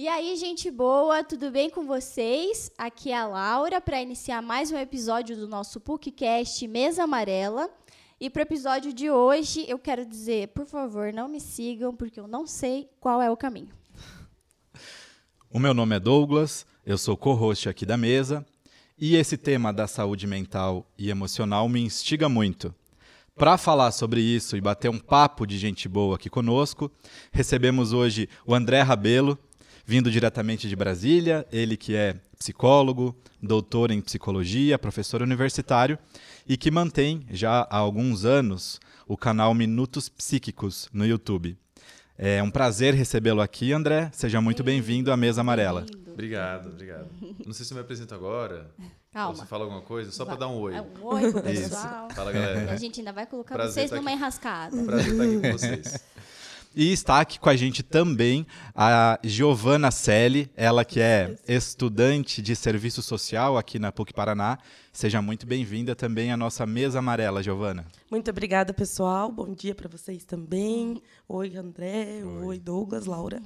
E aí, gente boa, tudo bem com vocês? Aqui é a Laura para iniciar mais um episódio do nosso PUCcast Mesa Amarela. E para o episódio de hoje, eu quero dizer, por favor, não me sigam, porque eu não sei qual é o caminho. O meu nome é Douglas, eu sou co-host aqui da mesa, e esse tema da saúde mental e emocional me instiga muito. Para falar sobre isso e bater um papo de gente boa aqui conosco, recebemos hoje o André Rabelo, vindo diretamente de Brasília, ele que é psicólogo, doutor em psicologia, professor universitário e que mantém já há alguns anos o canal Minutos Psíquicos no YouTube. É um prazer recebê-lo aqui, André. Seja muito bem-vindo à Mesa Amarela. Obrigado, obrigado. Não sei se me apresento agora. Calma. Ou você fala alguma coisa, só para dar um oi. É um oi pro pessoal. Isso. Fala, galera. A gente ainda vai colocar Prazer vocês tá numa aqui. enrascada. Prazer estar aqui com vocês. E está aqui com a gente também a Giovana Selle, ela que é estudante de serviço social aqui na PUC Paraná. Seja muito bem-vinda também à nossa mesa amarela, Giovana. Muito obrigada, pessoal. Bom dia para vocês também. Oi, André. Oi, Douglas, Laura.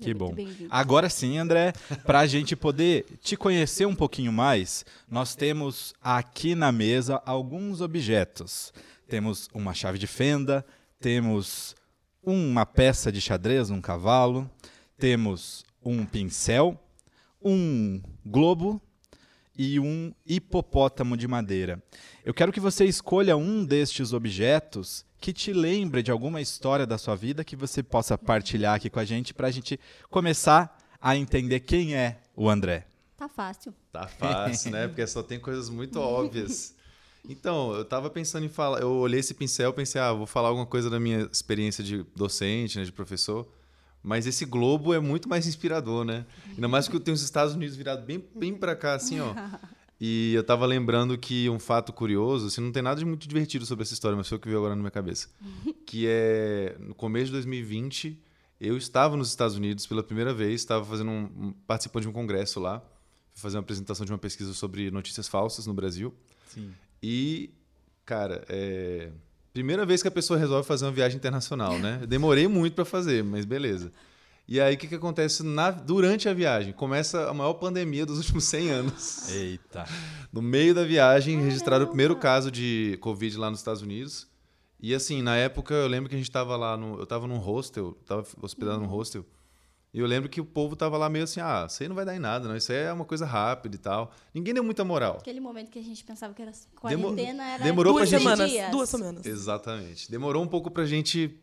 Que Muito bom. Agora sim, André, para a gente poder te conhecer um pouquinho mais, nós temos aqui na mesa alguns objetos. Temos uma chave de fenda, temos uma peça de xadrez, um cavalo, temos um pincel, um globo e um hipopótamo de madeira. Eu quero que você escolha um destes objetos que te lembre de alguma história da sua vida que você possa partilhar aqui com a gente para a gente começar a entender quem é o André. Tá fácil. Tá fácil, né? Porque só tem coisas muito óbvias. Então, eu tava pensando em falar. Eu olhei esse pincel e pensei, ah, vou falar alguma coisa da minha experiência de docente, né, de professor. Mas esse globo é muito mais inspirador, né? Ainda mais que eu tenho os Estados Unidos virado bem, bem para cá, assim, ó. E eu tava lembrando que um fato curioso, assim, não tem nada de muito divertido sobre essa história, mas foi o que veio agora na minha cabeça. Que é, no começo de 2020, eu estava nos Estados Unidos pela primeira vez, estava fazendo um, participando de um congresso lá, fazer uma apresentação de uma pesquisa sobre notícias falsas no Brasil. Sim. E, cara, é. Primeira vez que a pessoa resolve fazer uma viagem internacional, né? Eu Demorei muito para fazer, mas beleza. E aí, o que, que acontece na- durante a viagem? Começa a maior pandemia dos últimos 100 anos. Eita. No meio da viagem, registraram o primeiro caso de Covid lá nos Estados Unidos. E assim, na época, eu lembro que a gente tava lá no. Eu tava num hostel, tava hospedado num hostel. E eu lembro que o povo tava lá meio assim, ah, isso aí não vai dar em nada, não. Isso aí é uma coisa rápida e tal. Ninguém deu muita moral. Aquele momento que a gente pensava que era Demo- quarentena, era demorou pra duas gente- semanas. Duas semanas. Exatamente. Demorou um pouco pra gente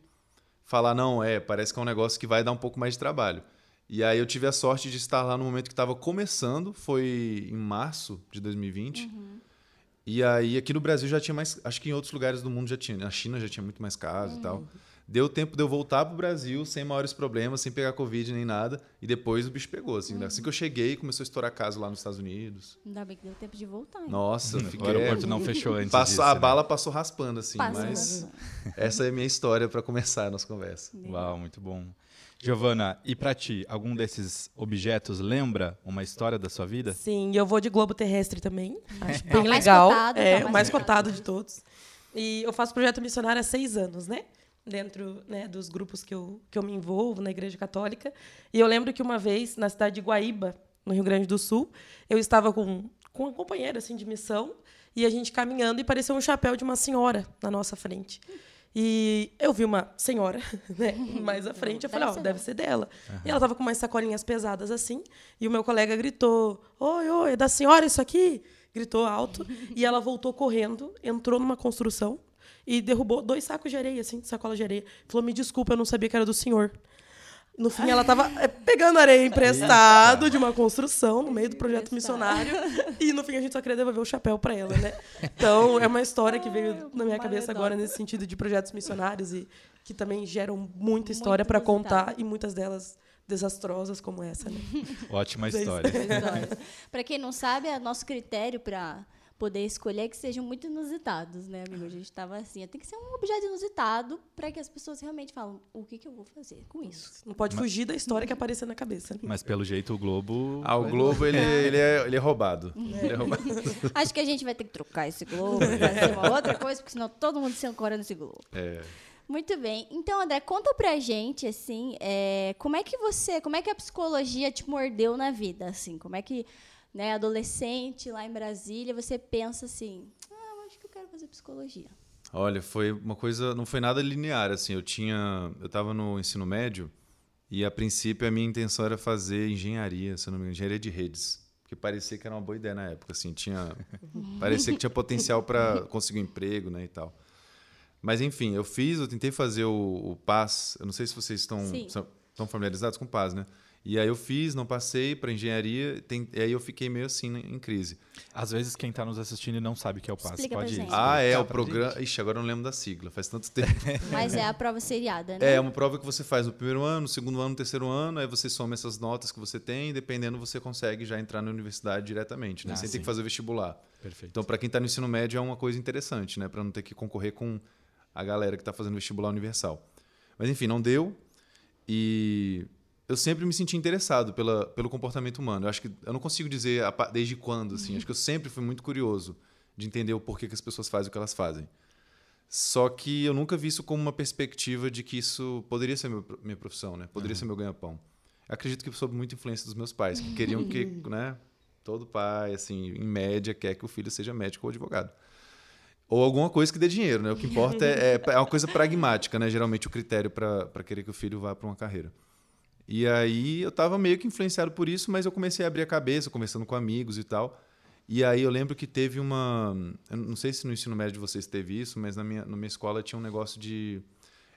falar, não, é, parece que é um negócio que vai dar um pouco mais de trabalho. E aí eu tive a sorte de estar lá no momento que estava começando, foi em março de 2020. E aí aqui no Brasil já tinha mais, acho que em outros lugares do mundo já tinha, na China já tinha muito mais casos e tal. Deu tempo de eu voltar pro Brasil sem maiores problemas, sem pegar Covid nem nada. E depois o bicho pegou, assim. Assim que eu cheguei, começou a estourar caso lá nos Estados Unidos. Ainda bem que deu tempo de voltar. hein? Nossa, eu O fiquei... aeroporto não fechou antes Passou, disso, a né? bala passou raspando, assim, Passa, mas passa. essa é a minha história para começar a nossa conversa. Uau, muito bom. Giovana, e para ti, algum desses objetos lembra uma história da sua vida? Sim, eu vou de globo terrestre também. Acho É bem o mais legal. cotado, tá é, mais o mais cotado. cotado de todos. E eu faço projeto missionário há seis anos, né? Dentro né, dos grupos que eu, que eu me envolvo na Igreja Católica. E eu lembro que uma vez, na cidade de Guaíba, no Rio Grande do Sul, eu estava com, com uma companheira assim, de missão, e a gente caminhando, e pareceu um chapéu de uma senhora na nossa frente. E eu vi uma senhora né, mais à frente, eu falei, Deve ó, ser deve ser dela. E ela tava com umas sacolinhas pesadas assim, e o meu colega gritou: Oi, oi, é da senhora isso aqui? Gritou alto. e ela voltou correndo, entrou numa construção e derrubou dois sacos de areia, assim, sacola de areia. Falou: Me desculpa, eu não sabia que era do senhor. No fim, ela tava é, pegando areia emprestado de uma construção no meio do projeto missionário. E no fim, a gente só queria devolver o chapéu para ela, né? Então, é uma história que veio na minha cabeça agora nesse sentido de projetos missionários e que também geram muita história para contar e muitas delas desastrosas como essa, né? Ótima história. Para quem não sabe, é nosso critério para poder escolher que sejam muito inusitados, né, amigo? A gente estava assim, tem que ser um objeto inusitado para que as pessoas realmente falam o que, que eu vou fazer com isso. Não pode fugir da história que aparecer na cabeça. né? Mas pelo jeito o Globo. Ah, o Globo, ele, ele, é, ele é roubado. Ele é roubado. Acho que a gente vai ter que trocar esse globo, fazer uma outra coisa, porque senão todo mundo se ancora nesse globo. É. Muito bem. Então, André, conta pra gente, assim, é, como é que você, como é que a psicologia te mordeu na vida, assim? Como é que, né, adolescente lá em Brasília, você pensa assim, ah, eu acho que eu quero fazer psicologia. Olha, foi uma coisa, não foi nada linear, assim, eu tinha, eu estava no ensino médio e a princípio a minha intenção era fazer engenharia, se não me engano, engenharia de redes, porque parecia que era uma boa ideia na época, assim, tinha, parecia que tinha potencial para conseguir um emprego, né, e tal. Mas enfim, eu fiz, eu tentei fazer o, o PAS. Eu não sei se vocês estão, Sim. são- estão familiarizados com o PAS, né? E aí eu fiz, não passei para engenharia, tem- e aí eu fiquei meio assim né, em crise. Às vezes quem está nos assistindo não sabe o que é o passe. Explica Pode gente. Ah, é, o programa. Ixi, agora eu não lembro da sigla, faz tanto tempo. Mas é a prova seriada, né? É uma prova que você faz no primeiro ano, no segundo ano, no terceiro ano, aí você soma essas notas que você tem, e dependendo você consegue já entrar na universidade diretamente, né? Ah, Sem ter sim. que fazer vestibular. Perfeito. Então, para quem está no ensino médio, é uma coisa interessante, né? Para não ter que concorrer com a galera que está fazendo vestibular universal. Mas, enfim, não deu. E eu sempre me senti interessado pela, pelo comportamento humano. Eu acho que eu não consigo dizer a desde quando, assim. Acho que eu sempre fui muito curioso de entender o porquê que as pessoas fazem o que elas fazem. Só que eu nunca vi isso como uma perspectiva de que isso poderia ser meu, minha profissão, né? Poderia ser meu ganha-pão. Acredito que sob muita influência dos meus pais, que queriam que, né? Todo pai, assim, em média, quer que o filho seja médico ou advogado. Ou alguma coisa que dê dinheiro, né? O que importa é, é, é uma coisa pragmática, né? Geralmente o critério para querer que o filho vá para uma carreira. E aí eu estava meio que influenciado por isso, mas eu comecei a abrir a cabeça, conversando com amigos e tal. E aí eu lembro que teve uma. Eu não sei se no ensino médio de vocês teve isso, mas na minha, na minha escola tinha um negócio de.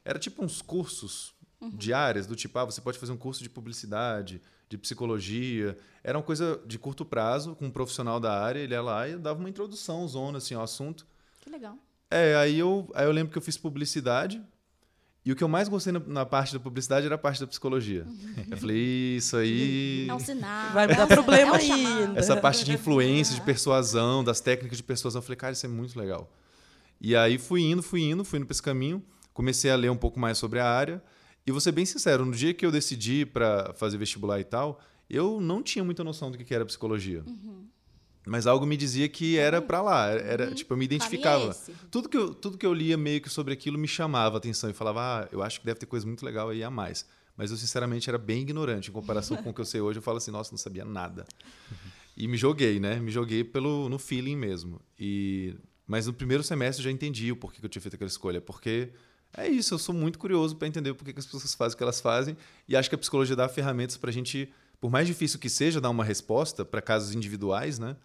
Era tipo uns cursos diários, do tipo, ah, você pode fazer um curso de publicidade, de psicologia. Era uma coisa de curto prazo, com um profissional da área, ele ia lá e dava uma introdução, zona, assim, ao assunto. Que legal. É, aí eu, aí eu lembro que eu fiz publicidade. E o que eu mais gostei na, na parte da publicidade era a parte da psicologia. Eu falei, isso aí. É um sinal. Vai me é dar sinal, problema é ainda. Essa parte de influência, de persuasão, das técnicas de persuasão. Eu falei, cara, isso é muito legal. E aí fui indo, fui indo, fui indo para esse caminho. Comecei a ler um pouco mais sobre a área. E vou ser bem sincero, no dia que eu decidi para fazer vestibular e tal, eu não tinha muita noção do que que era psicologia. Mas algo me dizia que era para lá. Era, tipo, eu me é identificava. Tudo que, eu, tudo que eu lia meio que sobre aquilo me chamava a atenção e falava, ah, eu acho que deve ter coisa muito legal aí a mais. Mas eu, sinceramente, era bem ignorante em comparação com o que eu sei hoje. Eu falo assim, nossa, não sabia nada. E me joguei, né? Me joguei pelo, no feeling mesmo. E, mas no primeiro semestre eu já entendi o porquê que eu tinha feito aquela escolha. Porque é isso, eu sou muito curioso para entender o porquê que as pessoas fazem o que elas fazem. E acho que a psicologia dá ferramentas para a gente, por mais difícil que seja dar uma resposta para casos individuais, né?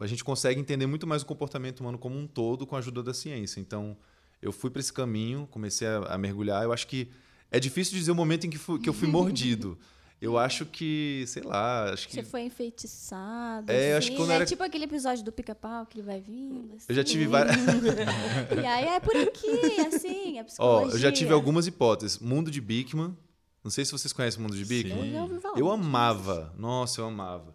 A gente consegue entender muito mais o comportamento humano como um todo com a ajuda da ciência. Então, eu fui para esse caminho, comecei a, a mergulhar. Eu acho que é difícil dizer o momento em que, fui- que eu fui mordido. Eu acho que, sei lá, acho que Você foi enfeitiçado. É, assim, acho que quando né? era- tipo aquele episódio do pica-pau que ele vai vindo. eu já assim. tive várias. E aí é por aqui, assim, Ó, psicologia. eu já tive algumas hipóteses. Mundo de Bickman. Não sei se vocês conhecem o Mundo de Bickman. Eu. Eu amava, nossa, eu amava.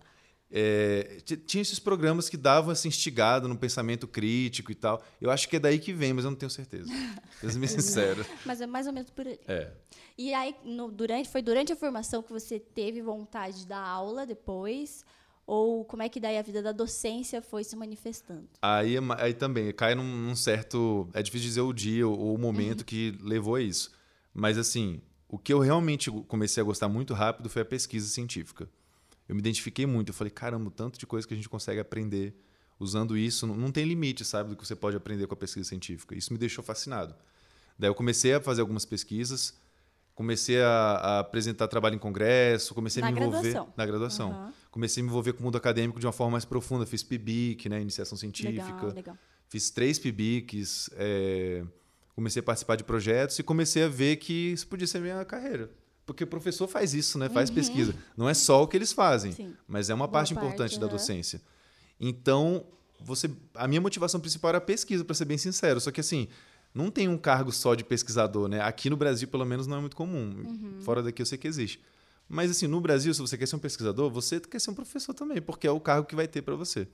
É, tinha esses programas que davam essa instigada no pensamento crítico e tal. Eu acho que é daí que vem, mas eu não tenho certeza. Ser bem sincero. Mas é mais ou menos por aí. É. E aí, no- durante, foi durante a formação que você teve vontade de dar aula depois? Ou como é que daí a vida da docência foi se manifestando? Aí, é aí também cai num, num certo. É difícil dizer o dia ou, ou o momento que levou a isso. Mas, assim, o que eu realmente comecei a gostar muito rápido foi a pesquisa científica. Eu me identifiquei muito. Eu falei, caramba, o tanto de coisa que a gente consegue aprender usando isso. Não, tem limite, sabe, do que você pode aprender com a pesquisa científica. Isso me deixou fascinado. Daí eu comecei a fazer algumas pesquisas, comecei a, a apresentar trabalho em congresso, comecei Na a me envolver graduação. na graduação. Aham. Comecei a me envolver com o mundo acadêmico de uma forma mais profunda. Fiz PIBIC, né, iniciação científica. Legal, legal. Fiz três PIBICs, é, comecei a participar de projetos e comecei a ver que isso podia ser minha carreira. Porque o professor faz isso, né? Faz pesquisa. Não é só o que eles fazem, Uhum. Sim. mas é uma Boa parte parte, importante da docência. Então, você, a minha motivação principal era a pesquisa, para ser bem sincero. Só que assim, não tem um cargo só de pesquisador, né? Aqui no Brasil, pelo menos, não é muito comum. Uhum. Fora daqui eu sei que existe. Mas assim, no Brasil, se você quer ser um pesquisador, você quer ser um professor também, porque é o cargo que vai ter para você.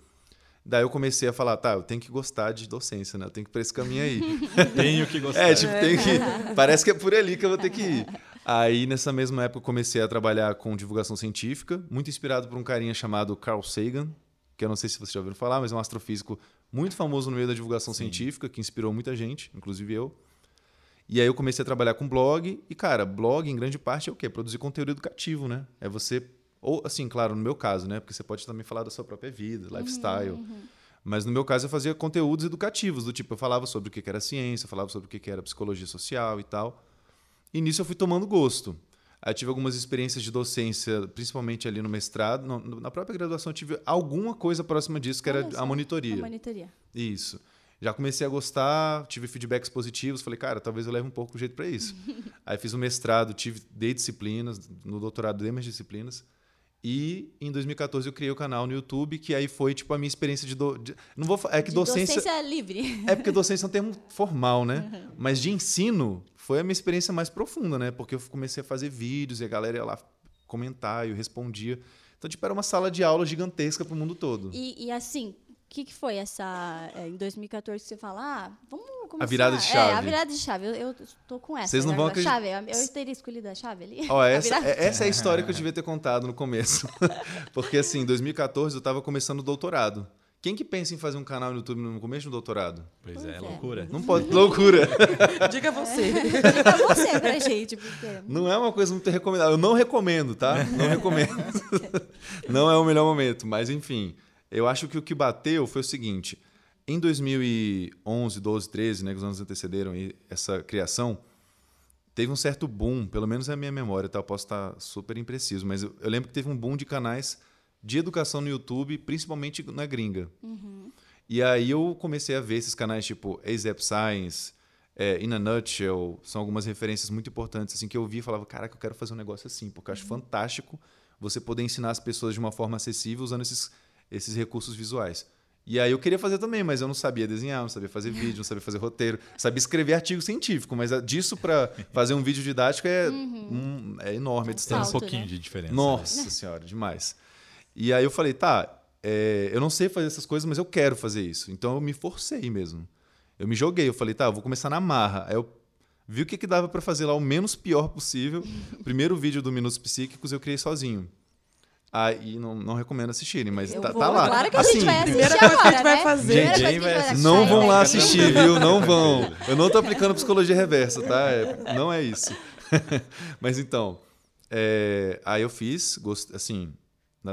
Daí eu comecei a falar, tá, eu tenho que gostar de docência, né? Eu tenho que ir pra esse caminho aí. Tenho que gostar. É, tipo, tem que. Parece que é por ali que eu vou ter que ir. Aí, nessa mesma época, eu comecei a trabalhar com divulgação científica, muito inspirado por um carinha chamado Carl Sagan, que eu não sei se vocês já ouviram falar, mas é um astrofísico muito famoso no meio da divulgação científica, que inspirou muita gente, inclusive eu. E aí eu comecei a trabalhar com blog. E, cara, blog, em grande parte, é o quê? Produzir conteúdo educativo, né? É você. Ou, assim, claro, no meu caso, né? Porque você pode também falar da sua própria vida, lifestyle. Mas no meu caso eu fazia conteúdos educativos, do tipo, eu falava sobre o que que era ciência, eu falava sobre o que que era psicologia social e tal. E nisso eu fui tomando gosto. Aí eu tive algumas experiências de docência, principalmente ali no mestrado. No- na própria graduação eu tive alguma coisa próxima disso, que era só, a monitoria. A monitoria. Isso. Já comecei a gostar, tive feedbacks positivos, falei, cara, talvez eu leve um pouco o jeito para isso. Aí fiz o mestrado, tive dei disciplinas, no doutorado dei mais disciplinas. E em 2014 eu criei o canal no YouTube, que aí foi tipo a minha experiência de, do... de- não vou é que De docência, livre. é porque docência é um termo formal, né? Mas de ensino foi a minha experiência mais profunda, né? Porque eu comecei a fazer vídeos e a galera ia lá comentar, e eu respondia. Então, tipo, era uma sala de aula gigantesca pro mundo todo. E, e assim, o que, que foi essa. é, em 2014 que você fala, ah, vamos começar. virada de É, chave. a virada de chave. Eu, eu tô com essa. Vocês não né, vão acreditar- Chave, eu teria escolhido a chave ali. Ó, A essa, é- essa é a história que eu devia ter contado no começo. Porque, assim, em 2014 eu estava começando o doutorado. Quem que pensa em fazer um canal no YouTube no começo do doutorado? Pois Pois é, é. loucura. Não pode. Loucura! Diga você. Diga você pra gente, porque. Não é uma coisa muito recomendável. Eu não recomendo, tá? Não recomendo. não é o melhor momento. Mas, enfim, eu acho que o que bateu foi o seguinte. Em 2011, 12, 13, né, que os anos antecederam essa criação, teve um certo boom, pelo menos é a minha memória, tá? Eu posso estar super impreciso, mas eu, eu lembro que teve um boom de canais de educação no YouTube, principalmente na gringa. E aí eu comecei a ver esses canais tipo ASAP Science, é, In a Nutshell, são algumas referências muito importantes assim que eu vi e falava, caraca, eu quero fazer um negócio assim, porque eu acho fantástico você poder ensinar as pessoas de uma forma acessível usando esses, esses recursos visuais. E aí eu queria fazer também, mas eu não sabia desenhar, não sabia fazer vídeo, não sabia fazer roteiro, sabia escrever artigo científico, mas disso para fazer um vídeo didático é, um- é enorme a É um Tem um distância. pouquinho né? de diferença. né? Nossa senhora, demais. E aí eu falei, tá, é, eu não sei fazer essas coisas, mas eu quero fazer isso. Então eu me forcei mesmo. Eu me joguei, eu falei, tá, eu vou começar na marra. Aí eu vi o que, que dava pra fazer lá o menos pior possível. Primeiro vídeo do Minutos Psíquicos eu criei sozinho. Aí não, não recomendo assistirem, mas tá, vou- tá lá. Claro que a Assim, gente vai assistir primeira coisa que a gente vai né? fazer. A gente vai vai Não vão né? lá assistir, viu? Não vão. Eu não tô aplicando psicologia reversa, tá? É- não é isso. Mas então, é, aí eu fiz, gost- assim,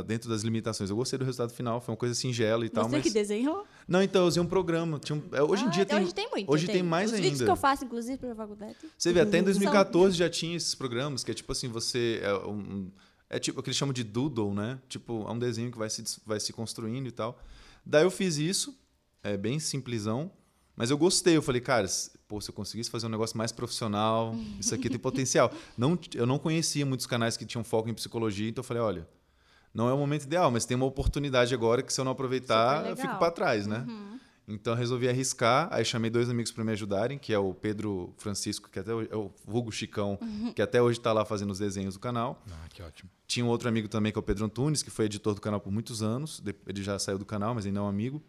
dentro das limitações. Eu gostei do resultado final, foi uma coisa singela e tal, Você mas... que desenhou? Não, então, eu usei um programa. Tinha um- é, Hoje em Ah, dia tem... Hoje tem muito. hoje tem mais Os vídeos ainda. que eu faço, inclusive, pra faculdade. Você vê, até em São- 2014 já tinha esses programas que é tipo assim, você... É, um- é tipo o que eles chamam de doodle, né? Tipo, é um desenho que vai se, vai se construindo e tal. Daí eu fiz isso, é bem simplesão, mas eu gostei. Eu falei, cara, pô, se eu conseguisse fazer um negócio mais profissional, isso aqui tem potencial. Não, eu não conhecia muitos canais que tinham foco em psicologia, então eu falei, olha, não é o momento ideal, mas tem uma oportunidade agora que se eu não aproveitar, eu fico para trás, né? Então eu resolvi arriscar, aí chamei dois amigos para me ajudarem, que é o Pedro Francisco, que até hoje, é o vulgo Chicão, que até hoje está lá fazendo os desenhos do canal. Ah, que ótimo. Tinha um outro amigo também, que é o Pedro Antunes, que foi editor do canal por muitos anos. Ele já saiu do canal, mas ainda é um amigo.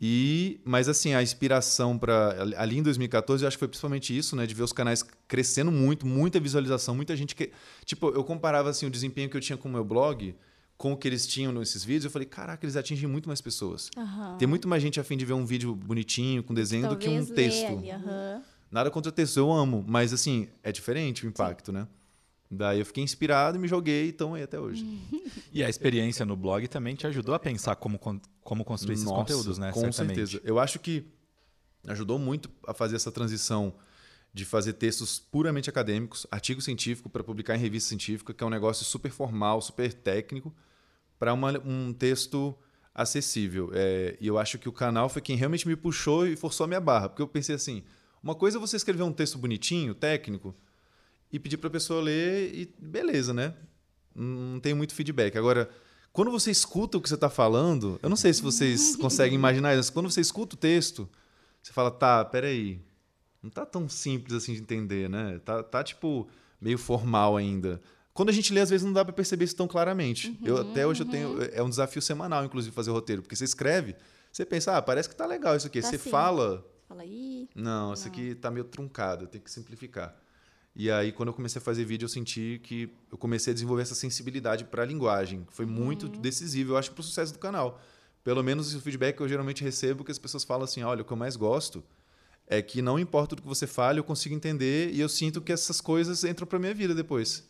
E, mas assim, a inspiração para ali em 2014, eu acho que foi principalmente isso, né, de ver os canais crescendo muito, muita visualização, muita gente que, tipo, eu comparava assim o desempenho que eu tinha com o meu blog com o que eles tinham nesses vídeos, eu falei, caraca, eles atingem muito mais pessoas. Aham. Tem muito mais gente a fim de ver um vídeo bonitinho, com desenho, do que um Talvez texto. ali, aham. Nada contra texto, eu amo, mas assim, é diferente o impacto, né? Daí eu fiquei inspirado e me joguei e estão aí até hoje. E a experiência no blog também te ajudou a pensar como, como construir esses Nossa, conteúdos, né? Com Certamente. certeza. Eu acho que ajudou muito a fazer essa transição de fazer textos puramente acadêmicos, artigo científico para publicar em revista científica, que é um negócio super formal, super técnico, para um texto acessível. É, e eu acho que o canal foi quem realmente me puxou e forçou a minha barra, porque eu pensei assim, uma coisa é você escrever um texto bonitinho, técnico, e pedir para a pessoa ler e beleza, né? Não tem muito feedback. Agora, quando você escuta o que você está falando, eu não sei se vocês conseguem imaginar isso, mas quando você escuta o texto, você fala, tá, peraí, não tá tão simples assim de entender, né? Tá, tá tipo, meio formal ainda. Quando a gente lê, às vezes não dá para perceber isso tão claramente. eu até hoje eu tenho é um desafio semanal inclusive fazer roteiro, porque você escreve, você pensa, ah, parece que tá legal isso aqui. Tá você sim. fala, Fala aí. não, isso aqui tá meio truncado, eu tenho que simplificar. E aí, quando eu comecei a fazer vídeo, eu senti que eu comecei a desenvolver essa sensibilidade para a linguagem. Foi muito decisivo, eu acho, para o sucesso do canal. Pelo menos o feedback que eu geralmente recebo, que as pessoas falam assim: olha, o que eu mais gosto é que não importa o que você fale, eu consigo entender e eu sinto que essas coisas entram para minha vida depois.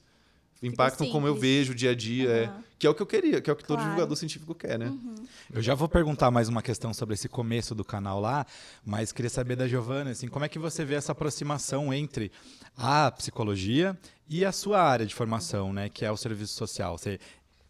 Impactam como eu simples. vejo o dia a dia, é, Aham. que é o que eu queria, que é o que todo Claro. divulgador científico quer, né? Eu já vou perguntar mais uma questão sobre esse começo do canal lá, mas queria saber da Giovana, assim, como é que você vê essa aproximação entre a psicologia e a sua área de formação, né, que é o serviço social. Você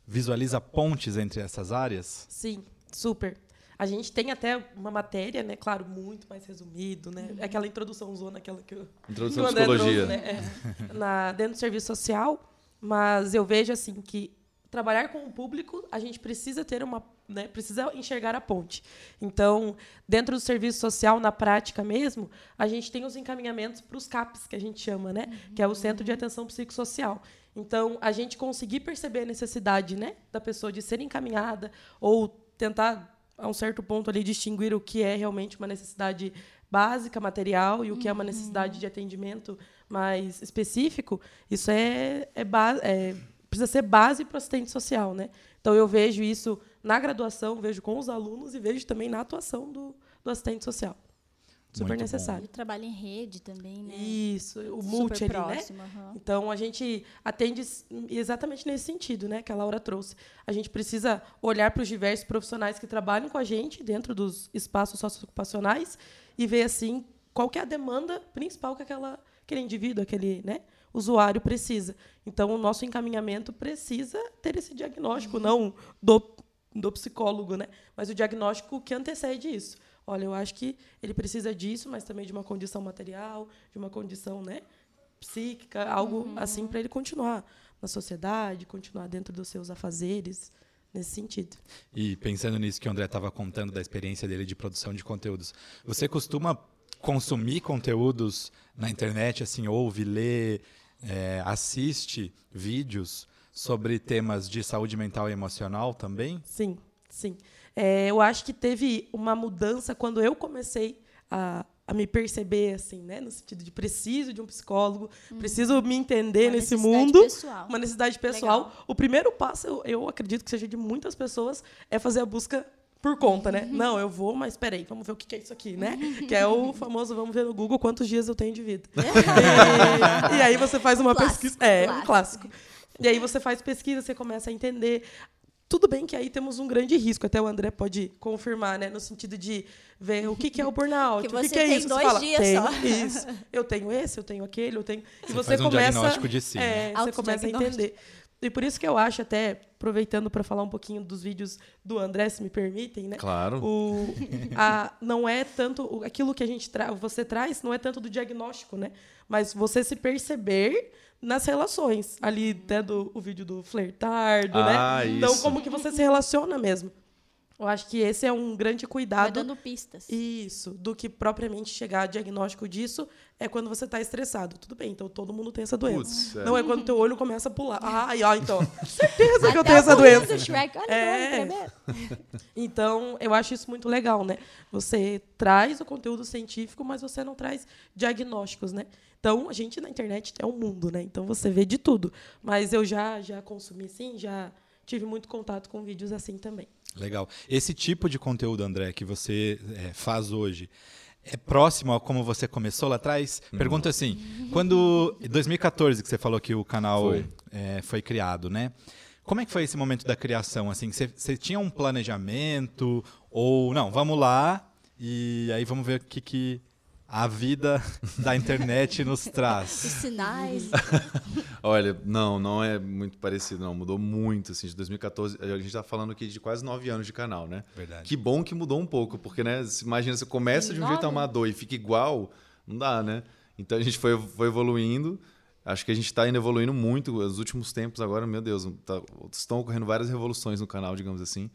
visualiza pontes entre essas áreas? Sim, super. A gente tem até uma matéria, né? Claro, muito mais resumido, né? Aquela introdução zona, aquela que eu, Introdução André psicologia. trouxe, né? É, na, dentro do serviço social, mas eu vejo assim que trabalhar com o público, a gente precisa ter uma, né, precisa enxergar a ponte. Então, dentro do serviço social, na prática mesmo, a gente tem os encaminhamentos para os CAPs, que a gente chama, né, que é o Centro de Atenção Psicossocial. Então, a gente conseguir perceber a necessidade, né, da pessoa de ser encaminhada ou tentar a um certo ponto ali distinguir o que é realmente uma necessidade básica, material, e o que é uma necessidade de atendimento mais específico, isso é, é, é precisa ser base para o assistente social, né? Então eu vejo isso na graduação, vejo com os alunos e vejo também na atuação do, do assistente social. Super Muito bom. necessário. Ele trabalha em rede também, né? Isso, o Super multi ali, né? próximo, aham. Então a gente atende exatamente nesse sentido, né, que a Laura trouxe. A gente precisa olhar para os diversos profissionais que trabalham com a gente dentro dos espaços socioocupacionais e ver assim qual que é a demanda principal que aquela, aquele indivíduo, aquele né, usuário precisa. Então o nosso encaminhamento precisa ter esse diagnóstico, não do, do psicólogo, né, mas o diagnóstico que antecede isso. Olha, eu acho que ele precisa disso, mas também de uma condição material, de uma condição, né, psíquica, algo assim para ele continuar na sociedade, continuar dentro dos seus afazeres, nesse sentido. E pensando nisso que o André estava contando da experiência dele de produção de conteúdos, você costuma consumir conteúdos na internet, assim, ouve, lê, é, assiste vídeos sobre temas de saúde mental e emocional também? Sim, sim. É, eu acho que teve uma mudança quando eu comecei a, a me perceber, assim, né? No sentido de preciso de um psicólogo, preciso me entender Uma nesse necessidade mundo. pessoal. Uma necessidade pessoal. Legal. O primeiro passo, eu, eu acredito que seja de muitas pessoas, é fazer a busca por conta, né? Não, eu vou, mas peraí, vamos ver o que é isso aqui, né? Que é o famoso, vamos ver no Google quantos dias eu tenho de vida. e, e aí você faz uma pesquisa. É, um clássico. clássico. E aí você faz pesquisa, você começa a entender. Tudo bem que aí temos um grande risco, até o André pode confirmar, né? No sentido de ver o que, que é o burnout, Que o que, que é tem isso. dois você fala, dias tenho só. isso. Eu tenho esse, eu tenho aquele, eu tenho. E Você você faz um começa. diagnóstico de si, né? É, você começa a entender. E por isso que eu acho, até aproveitando para falar um pouquinho dos vídeos do André, se me permitem, né? Claro. O, a, não é tanto aquilo que a gente tra você traz, não é tanto do diagnóstico, né? Mas você se perceber nas relações. Ali, até do o vídeo do flertardo, Ah, né? Então, isso. como que você se relaciona mesmo? Eu acho que esse é um grande Vai cuidado. dando pistas. Isso, do que propriamente chegar a diagnóstico disso é quando você está estressado. Tudo bem, então todo mundo tem essa doença. Putz, é. Não é quando teu olho começa a pular. Ai, ó, então. Certeza que eu tenho essa doença. do Shrek. Olha É. Então, eu acho isso muito legal, né? Você traz o conteúdo científico, mas você não traz diagnósticos, né? Então, a gente na internet é um mundo, né? Então, você vê de tudo. Mas eu já, já consumi, sim, já tive muito contato com vídeos assim também. Legal. Esse tipo de conteúdo, André, que você é, faz hoje, é próximo a como você começou lá atrás? Pergunta assim, quando... Em 2014 que você falou que o canal Foi. é, foi criado, né? Como é que foi esse momento da criação? Assim, você, você tinha um planejamento? Ou, não, vamos lá e aí vamos ver o que, que a vida da internet nos Os traz. sinais. Olha, não, não é muito parecido, não. Mudou muito, assim, de 2014. A gente tá falando aqui de quase nove anos de canal, né? Verdade. Que bom que mudou um pouco, porque, né, imagina, você começa de um jeito amador e fica igual, não dá, né? Então a gente foi, foi evoluindo. Acho que a gente está indo evoluindo muito. Os últimos tempos agora, meu Deus, tá- estão ocorrendo várias revoluções no canal, digamos assim.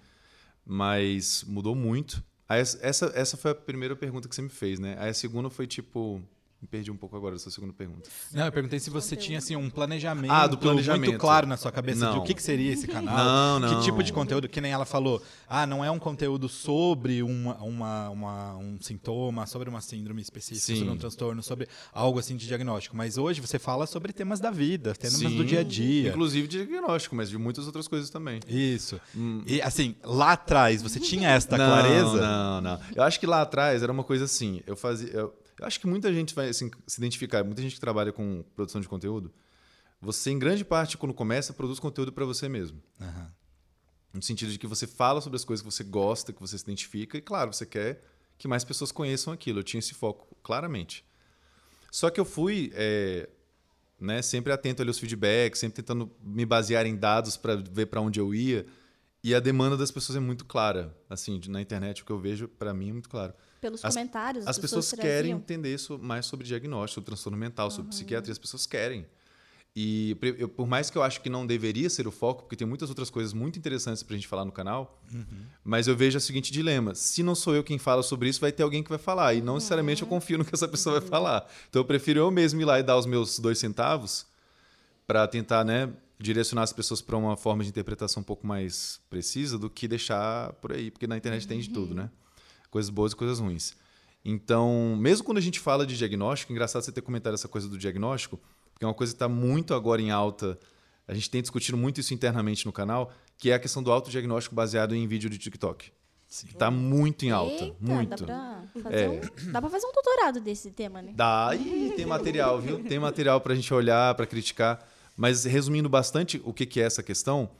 Mas mudou muito. Essa, essa foi a primeira pergunta que você me fez, né? Aí a segunda foi tipo. Me perdi um pouco agora da sua segunda pergunta. Não, eu perguntei se você tinha assim, um planejamento, Ah, do planejamento. muito claro na sua cabeça de Não. o que, que seria esse canal, Não, não. que tipo de conteúdo, que nem ela falou. Ah, não é um conteúdo sobre uma, uma, uma- um sintoma, sobre uma síndrome específica, Sim. sobre um transtorno, sobre algo assim de diagnóstico. Mas hoje você fala sobre temas da vida, temas Sim, do dia a dia. Inclusive de diagnóstico, mas de muitas outras coisas também. Isso. E assim, lá atrás você tinha esta não, clareza? Não, não. Eu acho que lá atrás era uma coisa assim. Eu fazia. eu- Eu acho que muita gente vai assim, se identificar, muita gente que trabalha com produção de conteúdo, você, em grande parte, quando começa, produz conteúdo para você mesmo. Aham. No sentido de que você fala sobre as coisas que você gosta, que você se identifica, e claro, você quer que mais pessoas conheçam aquilo. Eu tinha esse foco, claramente. Só que eu fui é, né, sempre atento ali aos feedbacks, sempre tentando me basear em dados para ver para onde eu ia. E a demanda das pessoas é muito clara. Assim, na internet, o que eu vejo, para mim, é muito claro. Pelos As- comentários, As pessoas traziam. querem entender so- mais sobre diagnóstico, sobre transtorno mental, sobre psiquiatria. As pessoas querem. E eu- por mais que eu acho que não deveria ser o foco, porque tem muitas outras coisas muito interessantes pra gente falar no canal, mas eu vejo o seguinte dilema: se não sou eu quem fala sobre isso, vai ter alguém que vai falar. E não necessariamente eu confio no que essa pessoa vai falar. Então eu prefiro eu mesmo ir lá e dar os meus dois centavos para tentar, né, direcionar as pessoas para uma forma de interpretação um pouco mais precisa do que deixar por aí, porque na internet tem de tudo, né? Coisas boas e coisas ruins. Então, mesmo quando a gente fala de diagnóstico, engraçado você ter comentado essa coisa do diagnóstico, porque é uma coisa que está muito agora em alta. A gente tem discutido muito isso internamente no canal, que é a questão do autodiagnóstico baseado em vídeo de TikTok. Está muito em alta, Eita, muito. Dá pra, fazer É. um, dá pra fazer um doutorado desse tema, né? Dá, e tem material, viu? Tem material para a gente olhar, para criticar. Mas resumindo bastante o que, que é essa questão,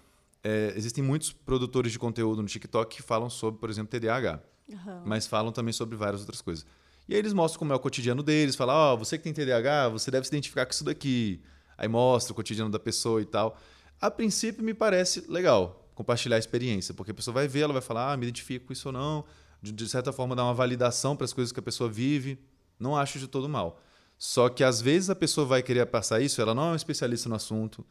é, existem muitos produtores de conteúdo no TikTok que falam sobre, por exemplo, TDAH. Aham. Mas falam também sobre várias outras coisas. E aí eles mostram como é o cotidiano deles, falam, ó, você que tem TDAH, você deve se identificar com isso daqui. Aí mostra o cotidiano da pessoa e tal. A princípio me parece legal compartilhar a experiência, porque a pessoa vai ver, ela vai falar, ah, me identifico com isso ou não. De, de certa forma, dar uma validação para as coisas que a pessoa vive. Não acho de todo mal. Só que às vezes a pessoa vai querer passar isso, ela não é uma especialista no assunto,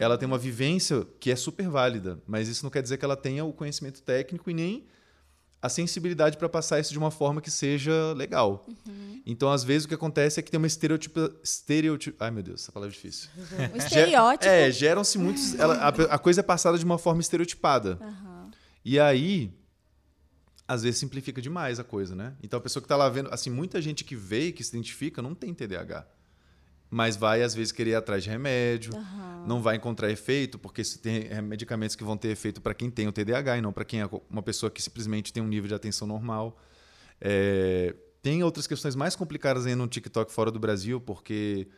ela tem uma vivência que é super válida, mas isso não quer dizer que ela tenha o conhecimento técnico e nem a sensibilidade para passar isso de uma forma que seja legal. Então, às vezes, o que acontece é que tem uma estereotipa... estereotip... Ai, meu Deus, essa palavra é difícil. Um estereótipo. É, geram-se muitos... ela- a, a coisa é passada de uma forma estereotipada. Aham. E aí, às vezes, simplifica demais a coisa, né? Então, a pessoa que está lá vendo... Assim, muita gente que vê e que se identifica não tem TDAH. Mas vai, às vezes, querer ir atrás de remédio. Aham. Não vai encontrar efeito, porque se tem é, medicamentos que vão ter efeito para quem tem o TDAH e não para quem é uma pessoa que simplesmente tem um nível de atenção normal. É, tem outras questões mais complicadas aí no TikTok fora do Brasil, porque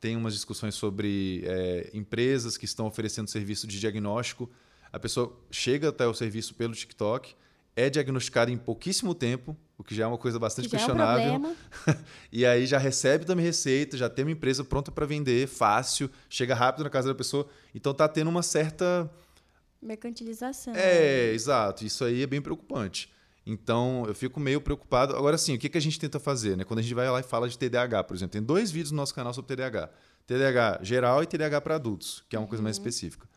tem umas discussões sobre é, empresas que estão oferecendo serviço de diagnóstico. A pessoa chega até o serviço pelo TikTok, é diagnosticada em pouquíssimo tempo, o que já é uma coisa bastante Que já é um questionável. E aí já recebe também receita, já tem uma empresa pronta para vender, fácil, chega rápido na casa da pessoa. Então tá tendo uma certa. Mercantilização. É, exato. Isso aí é bem preocupante. Então eu fico meio preocupado. Agora sim, o que, que a gente tenta fazer? Né? Quando a gente vai lá e fala de TDAH, por exemplo, tem dois vídeos no nosso canal sobre TDAH: TDAH geral e TDAH para adultos, que é uma coisa mais específica.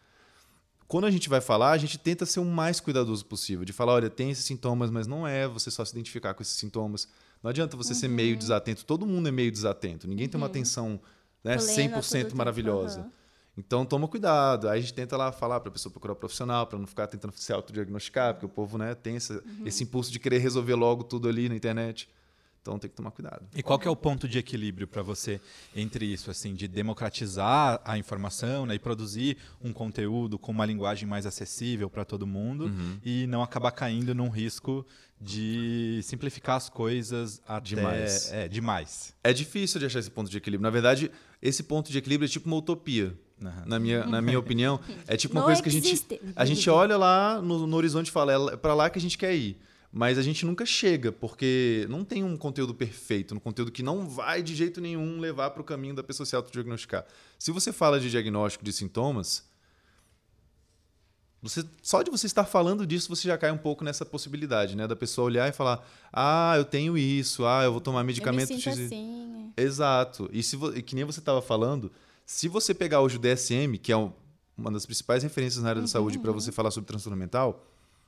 Quando a gente vai falar, a gente tenta ser o mais cuidadoso possível, de falar, olha, tem esses sintomas, mas não é você só se identificar com esses sintomas. Não adianta você ser meio desatento. Todo mundo é meio desatento. Ninguém tem uma atenção né, Plena todo 100% tempo, maravilhosa. aham. Então toma cuidado. Aí a gente tenta lá falar para a pessoa procurar um profissional, para não ficar tentando se autodiagnosticar, porque o povo né, tem esse, esse impulso de querer resolver logo tudo ali na internet. Então tem que tomar cuidado. E qual que é o ponto de equilíbrio para você entre isso, assim, de democratizar a informação né, e produzir um conteúdo com uma linguagem mais acessível para todo mundo Uhum. e não acabar caindo num risco de simplificar as coisas até Demais. É, demais. É difícil de achar esse ponto de equilíbrio. Na verdade, esse ponto de equilíbrio é tipo uma utopia. Aham. Na, minha, na minha opinião, é tipo uma Não coisa que a gente, existe. a gente olha lá no, no horizonte e fala, é para lá que a gente quer ir. Mas a gente nunca chega, porque não tem um conteúdo perfeito, um conteúdo que não vai de jeito nenhum levar para o caminho da pessoa se autodiagnosticar. Se você fala de diagnóstico de sintomas, você, só de você estar falando disso, você já cai um pouco nessa possibilidade, né? Da pessoa olhar e falar: ah, eu tenho isso, ah, eu vou tomar Eu me medicamento sinto X. assim. Exato. E, se que nem você estava falando, se você pegar hoje o DSM, que é um- uma das principais referências na área da saúde para você falar sobre transtorno mental,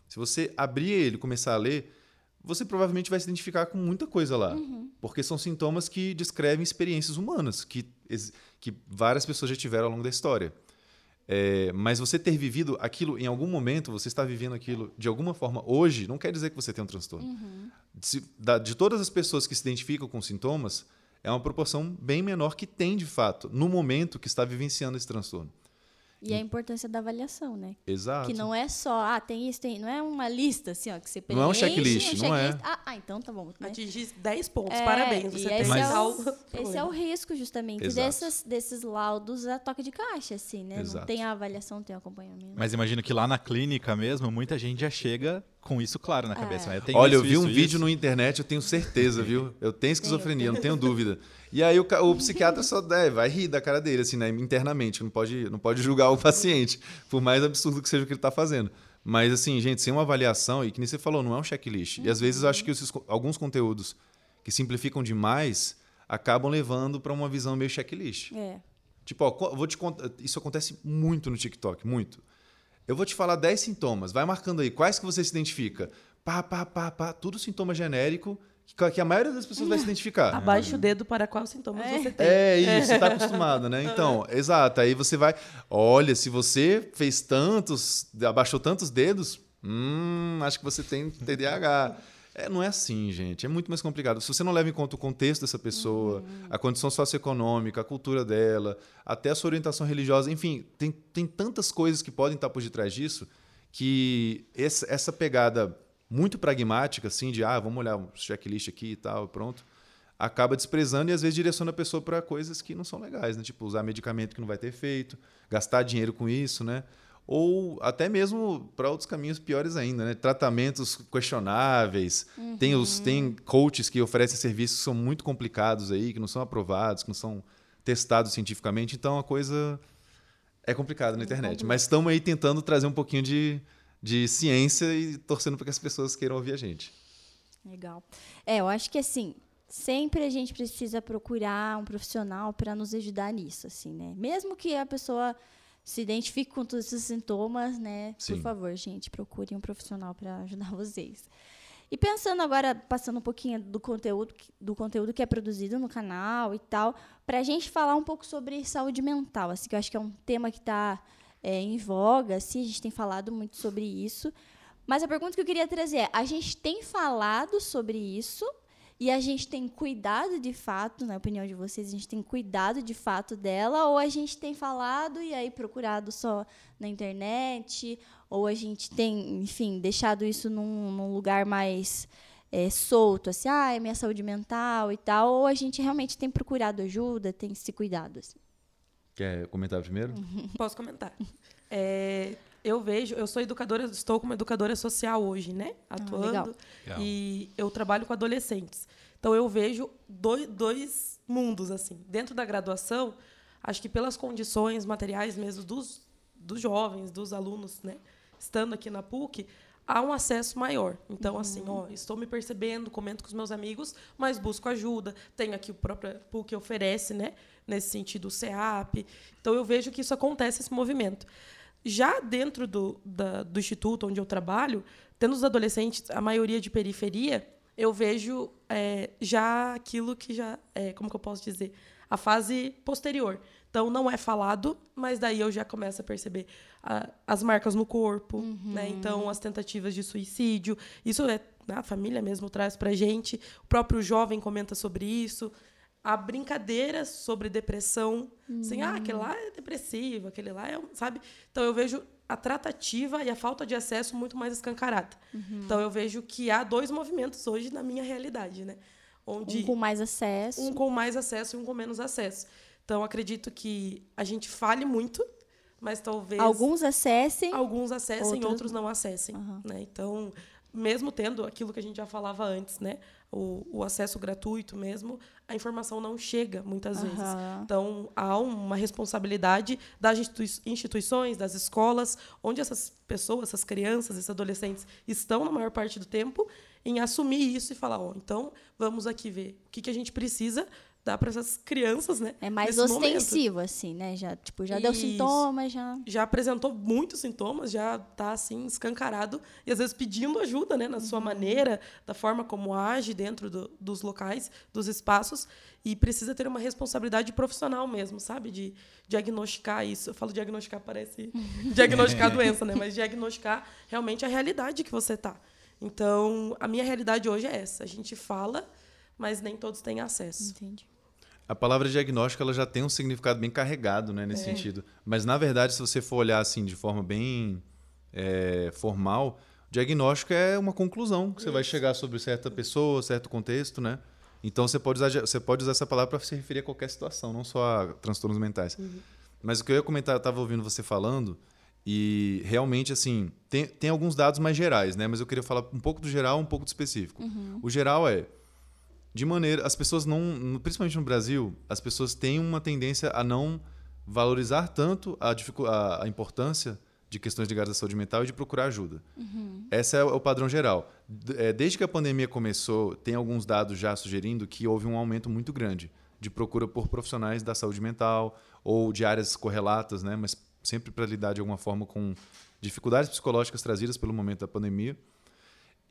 se você abrir ele e começar a ler, você provavelmente vai se identificar com muita coisa lá. Porque são sintomas que descrevem experiências humanas que, que várias pessoas já tiveram ao longo da história. É, mas você ter vivido aquilo em algum momento, você está vivendo aquilo de alguma forma hoje, não quer dizer que você tem um transtorno. Se- da- de todas as pessoas que se identificam com sintomas, é uma proporção bem menor que tem de fato, no momento que está vivenciando esse transtorno. E a importância da avaliação, né? Exato. Que não é só, ah, tem isso, tem. Não é uma lista, assim, ó, que você Não é um preenche, checklist, não é. Ah, ah, então tá bom. Né? Atingir 10 pontos, É, parabéns. Você esse tem é o- Esse é o risco, justamente, Exato. dessas, desses laudos a toca de caixa, assim, né? Não Exato. tem a avaliação, não tem o acompanhamento. Mas imagino que lá na clínica mesmo, muita gente já chega com isso claro na cabeça. né? tenho Olha, eu isso, vi um isso, vídeo isso. no internet, eu tenho certeza, viu? Eu tenho esquizofrenia, não tenho dúvida. E aí o, o psiquiatra só é, vai rir da cara dele, assim, né? Internamente, não pode, não pode julgar o paciente, por mais absurdo que seja o que ele está fazendo. Mas, assim, gente, sem uma avaliação, e que nem você falou, não é um checklist. E às vezes eu acho que esses alguns conteúdos que simplificam demais acabam levando para uma visão meio checklist. É. Tipo, ó, vou te contar. Isso acontece muito no TikTok, muito. Eu vou te falar 10 sintomas. Vai marcando aí. Quais que você se identifica? Pá, pá, pá, pá. Tudo sintoma genérico que, a maioria das pessoas vai se identificar. Abaixa o dedo para qual sintomas É. você tem. É isso, você tá acostumado, né? Então, exato. Aí você vai. Olha, se você fez tantos, abaixou tantos dedos, hum, acho que você tem TDAH. É, não é assim, gente. É muito mais complicado. Se você não leva em conta o contexto dessa pessoa, a condição socioeconômica, a cultura dela, até a sua orientação religiosa, enfim, tem, tem tantas coisas que podem estar por detrás disso que essa, essa pegada muito pragmática, assim, de ah, vamos olhar um checklist aqui e tal, pronto acaba desprezando e às vezes direciona a pessoa para coisas que não são legais, né? Tipo, usar medicamento que não vai ter efeito, gastar dinheiro com isso, né? Ou até mesmo para outros caminhos piores ainda, né? Tratamentos questionáveis. Tem, os, tem coaches que oferecem serviços que são muito complicados aí, que não são aprovados, que não são testados cientificamente. Então a coisa é complicada na internet. Mas estamos aí tentando trazer um pouquinho de, de ciência e torcendo para que as pessoas queiram ouvir a gente. Legal. É, eu acho que assim, sempre a gente precisa procurar um profissional para nos ajudar nisso, assim, né? Mesmo que a pessoa se identifique com todos esses sintomas, né? Sim. Por favor, gente, procurem um profissional para ajudar vocês. E pensando agora, passando um pouquinho do conteúdo, que- do conteúdo que é produzido no canal e tal, para a gente falar um pouco sobre saúde mental, assim, que eu acho que é um tema que está em voga, assim, a gente tem falado muito sobre isso. Mas a pergunta que eu queria trazer é: a gente tem falado sobre isso e a gente tem cuidado de fato, na opinião de vocês, a gente tem cuidado de fato dela, ou a gente tem falado e aí procurado só na internet, ou a gente tem, enfim, deixado isso num, num lugar mais é, solto, assim, ah, é minha saúde mental e tal, ou a gente realmente tem procurado ajuda, tem se cuidado, assim. Quer comentar primeiro? Posso comentar. É, eu vejo, eu sou educadora, estou como educadora social hoje, né? Atuando. legal. Legal. E eu trabalho com adolescentes. Então eu vejo dois, dois mundos, assim. Dentro da graduação, acho que pelas condições materiais mesmo dos, dos jovens, dos alunos, né? Estando aqui na PUC, há um acesso maior. Então, assim, ó, estou me percebendo, comento com os meus amigos, mas busco ajuda. Tenho aqui o próprio PUC oferece, né? Nesse sentido, o CEAP. Então, eu vejo que isso acontece, esse movimento. Já dentro do, da- do instituto onde eu trabalho, tendo os adolescentes, a maioria de periferia, eu vejo é, já aquilo que já é, como que eu posso dizer, a fase posterior. Então não é falado, mas daí eu já começo a perceber ah, as marcas no corpo, né? Então as tentativas de suicídio, isso é a família mesmo traz pra gente. O próprio jovem comenta sobre isso. A brincadeira sobre depressão, assim, ah, aquele lá é depressivo, aquele lá é, um-", sabe? Então eu vejo a tratativa e a falta de acesso muito mais escancarada. Então eu vejo que há dois movimentos hoje na minha realidade, né? Onde Um com mais acesso. um com mais acesso e um com menos acesso. Então, acredito que a gente fale muito, mas talvez Alguns acessem. alguns acessem, outros outros, não acessem. Né? Então, mesmo tendo aquilo que a gente já falava antes, né? o, o acesso gratuito mesmo, a informação não chega muitas vezes. Então, há uma responsabilidade das institui- instituições, das escolas, onde essas pessoas, essas crianças, esses adolescentes estão na maior parte do tempo, em assumir isso e falar: ó, então vamos aqui ver o que, que a gente precisa dar para essas crianças, né? É mais nesse momento ostensivo, assim, né? Já, tipo, já deu Isso. sintomas, já. já apresentou muitos sintomas, já está assim escancarado e às vezes pedindo ajuda, né, na sua maneira, da forma como age dentro do- dos locais, dos espaços e precisa ter uma responsabilidade profissional mesmo, sabe, de diagnosticar isso. Eu falo diagnosticar parece diagnosticar a doença, né, mas diagnosticar realmente a realidade que você tá. Então, a minha realidade hoje é essa. A gente fala, mas nem todos têm acesso. Entendi. A palavra diagnóstico ela já tem um significado bem carregado, né, nesse sentido. Mas na verdade, se você for olhar assim de forma bem é, formal, diagnóstico é uma conclusão que você vai chegar sobre certa pessoa, certo contexto, né? Então você pode usar você pode usar essa palavra para se referir a qualquer situação, não só a transtornos mentais. Mas o que eu ia comentar, eu estava ouvindo você falando e realmente assim tem, tem alguns dados mais gerais, né? Mas eu queria falar um pouco do geral, um pouco do específico. O geral é de maneira as pessoas não principalmente no Brasil as pessoas têm uma tendência a não valorizar tanto a, dificu- a, a importância de questões ligadas à saúde mental e de procurar ajuda. Esse é o padrão geral. É, desde que a pandemia começou tem alguns dados já sugerindo que houve um aumento muito grande de procura por profissionais da saúde mental ou de áreas correlatas né mas sempre para lidar de alguma forma com dificuldades psicológicas trazidas pelo momento da pandemia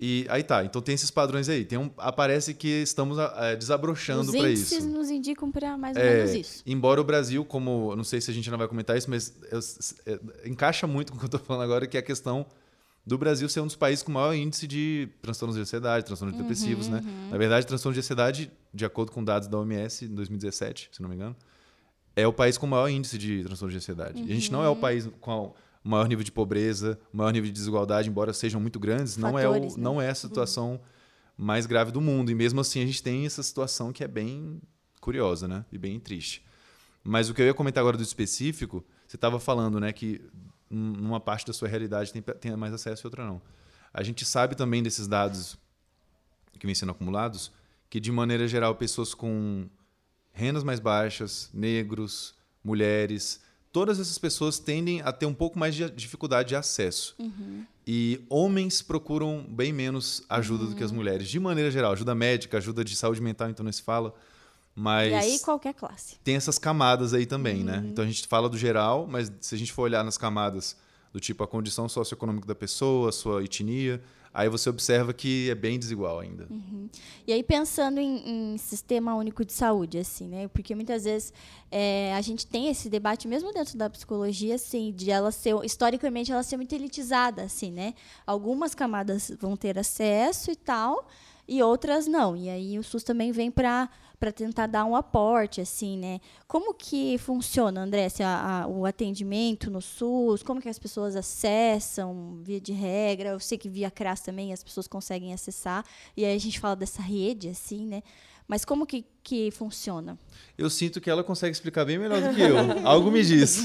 e aí tá, então tem esses padrões aí. Tem um, aparece que estamos eh, desabrochando Os para índices isso. nos indicam para mais ou É, menos isso. embora o Brasil, como não sei se a gente não vai comentar isso, mas eu- é, encaixa muito com o que eu estou falando agora, que é a questão do Brasil ser um dos países com maior índice de transtornos de ansiedade, transtornos Uhum, depressivos, né? Na verdade, transtornos de ansiedade, de acordo com dados da OMS em 2017, se não me engano, é o país com maior índice de transtornos de ansiedade. E a gente não Uhum. é o país com o maior nível de pobreza, o maior nível de desigualdade, embora sejam muito grandes, não é, Fatores, o, né? não é a situação mais grave do mundo. E mesmo assim a gente tem essa situação que é bem curiosa, né? E bem triste. Mas o que eu ia comentar agora do específico, você estava falando, né, que num- numa parte da sua realidade tem, tem mais acesso e outra não. A gente sabe também desses dados que vêm sendo acumulados que, de maneira geral, pessoas com rendas mais baixas, negros, mulheres, todas essas pessoas tendem a ter um pouco mais de dificuldade de acesso. E homens procuram bem menos ajuda do que as mulheres, de maneira geral. Ajuda médica, ajuda de saúde mental, então não se fala. Mas E aí, qualquer classe. tem essas camadas aí também, Uhum. né? Então a gente fala do geral, mas se a gente for olhar nas camadas do tipo a condição socioeconômica da pessoa, a sua etnia, aí você observa que é bem desigual ainda. E aí, pensando em, em sistema único de saúde, assim, né? Porque muitas vezes é, a gente tem esse debate, mesmo dentro da psicologia, assim, de ela ser, historicamente, ela ser muito elitizada, assim, né? Algumas camadas vão ter acesso e tal, e outras não. E aí o SUS também vem para para tentar dar um aporte, assim, né? Como que funciona, André, assim, a- a- o atendimento no SUS? Como que as pessoas acessam, via de regra? Eu sei que via CRAS também as pessoas conseguem acessar. E aí a gente fala dessa rede, assim, né? Mas como que, que funciona? Eu sinto que ela consegue explicar bem melhor do que eu. Algo me diz.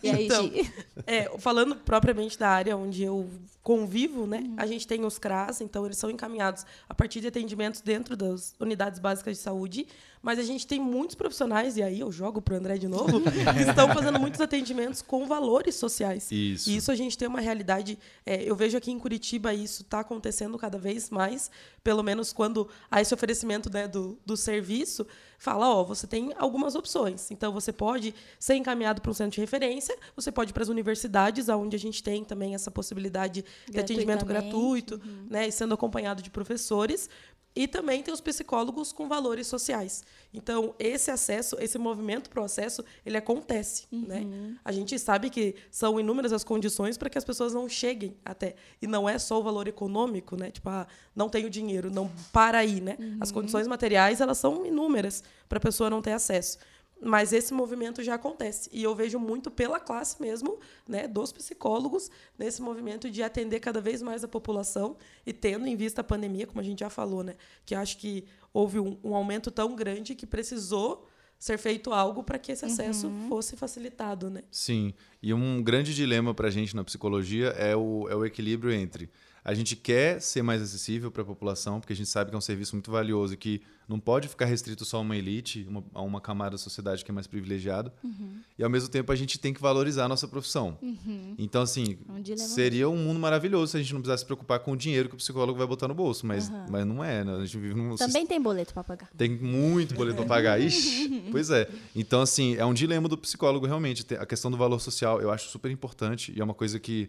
E aí, Então? É, falando propriamente da área onde eu convivo, né? Uhum. A gente tem os CRAS, então eles são encaminhados a partir de atendimentos dentro das unidades básicas de saúde, mas a gente tem muitos profissionais, e aí eu jogo para o André de novo, que estão fazendo muitos atendimentos com valores sociais. Isso. E isso a gente tem uma realidade. é, eu vejo aqui em Curitiba isso está acontecendo cada vez mais, pelo menos quando há esse oferecimento né, do, do serviço, fala, ó, você tem algumas opções. Então você pode ser encaminhado para um centro de referência, você pode ir para as universidades, onde a gente tem também essa possibilidade de atendimento gratuito, né, e sendo acompanhado de professores. E também tem os psicólogos com valores sociais. Então, esse acesso, esse movimento para o acesso, ele acontece. Né? A gente sabe que são inúmeras as condições para que as pessoas não cheguem até. E não é só o valor econômico, né? Tipo, ah, não tenho dinheiro, não para aí, né? As condições materiais, elas são inúmeras para a pessoa não ter acesso. Mas esse movimento já acontece. E eu vejo muito pela classe mesmo, né, dos psicólogos, nesse movimento de atender cada vez mais a população e tendo em vista a pandemia, como a gente já falou, né, que eu acho que houve um, um aumento tão grande que precisou ser feito algo para que esse acesso fosse facilitado, né? Sim. E um grande dilema para a gente na psicologia é o, é o equilíbrio entre a gente quer ser mais acessível para a população, porque a gente sabe que é um serviço muito valioso e que não pode ficar restrito só a uma elite, uma, a uma camada da sociedade que é mais privilegiada. E ao mesmo tempo a gente tem que valorizar a nossa profissão. Então, assim, É um seria um mundo maravilhoso se a gente não precisasse se preocupar com o dinheiro que o psicólogo vai botar no bolso, mas, mas não é, né? A gente vive num Também tem boleto para pagar. tem muito boleto para pagar. Ixi, pois é. Então, assim, é um dilema do psicólogo, realmente. A questão do valor social eu acho super importante e é uma coisa que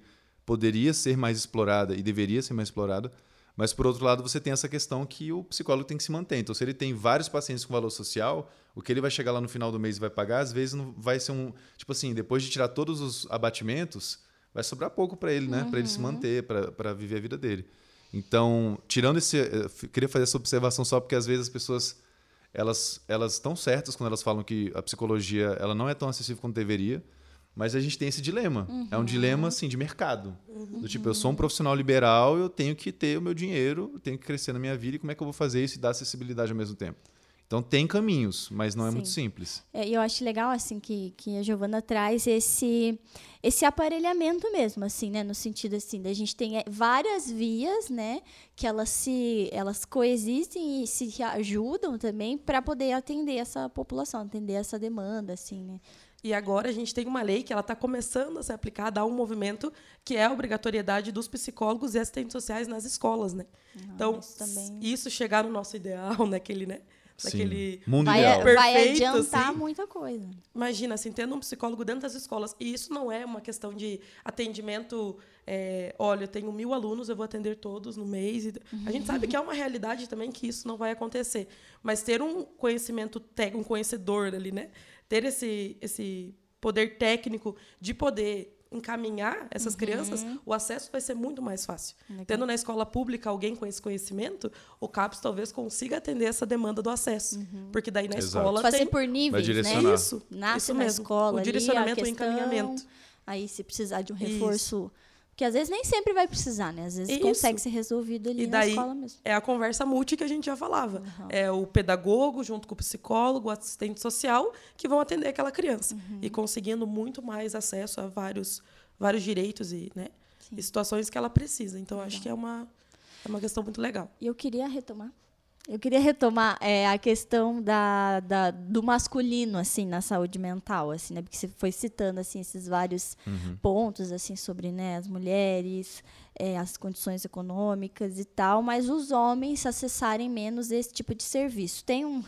poderia ser mais explorada e deveria ser mais explorada. Mas, por outro lado, você tem essa questão que o psicólogo tem que se manter. Então, se ele tem vários pacientes com valor social, o que ele vai chegar lá no final do mês e vai pagar, às vezes não vai ser um. Tipo assim, depois de tirar todos os abatimentos, vai sobrar pouco para ele, né? Para ele se manter, para viver a vida dele. Então, tirando esse. Eu queria fazer essa observação só porque às vezes as pessoas elas elas estão certas quando elas falam que a psicologia ela não é tão acessível quanto deveria. Mas a gente tem esse dilema. É um dilema, assim, de mercado. Do tipo, eu sou um profissional liberal, eu tenho que ter o meu dinheiro, eu tenho que crescer na minha vida, e como é que eu vou fazer isso e dar acessibilidade ao mesmo tempo? Então, tem caminhos, mas não é muito Sim. simples. É, e eu acho legal, assim, que, que a Giovana traz esse, esse aparelhamento mesmo, assim, né? No sentido, assim, da gente tem é, várias vias, né? Que elas se... Elas coexistem e se ajudam também para poder atender essa população, atender essa demanda, assim, né? E agora a gente tem uma lei que ela está começando a ser aplicada a um movimento que é a obrigatoriedade dos psicólogos e assistentes sociais nas escolas, né? então, isso também- isso chegar no nosso ideal, naquele, né? Naquele Sim. Mundo Vai, ideal. vai Perfeito, adiantar assim. muita coisa. Imagina, assim, tendo um psicólogo dentro das escolas. E isso não é uma questão de atendimento. é, olha, eu tenho mil alunos, eu vou atender todos no mês. e- A gente sabe que é uma realidade também que isso não vai acontecer. Mas ter um conhecimento técnico, um conhecedor ali, né? Ter esse, esse poder técnico de poder encaminhar essas crianças, o acesso vai ser muito mais fácil. Tendo na escola pública alguém com esse conhecimento, o CAPS talvez consiga atender essa demanda do acesso. Porque daí na Exato. escola Fazer tem por níveis, né? Isso, Nasce isso na mesmo. escola O direcionamento e o encaminhamento. Aí, se precisar de um Isso. Porque às vezes nem sempre vai precisar, né? Às vezes Isso. consegue ser resolvido ali E na daí escola mesmo. é a conversa multi que a gente já falava. É o pedagogo junto com o psicólogo, o assistente social, que vão atender aquela criança. Uhum. E conseguindo muito mais acesso a vários, vários direitos e, né, e situações que ela precisa. Então, acho que é uma, é uma questão muito legal. E eu queria retomar. Eu queria retomar é, a questão da, da- do masculino, assim, na saúde mental, assim, né? Porque você foi citando, assim, esses vários pontos, assim, sobre, né, as mulheres, é, as condições econômicas e tal, mas os homens acessarem menos esse tipo de serviço. Tem um,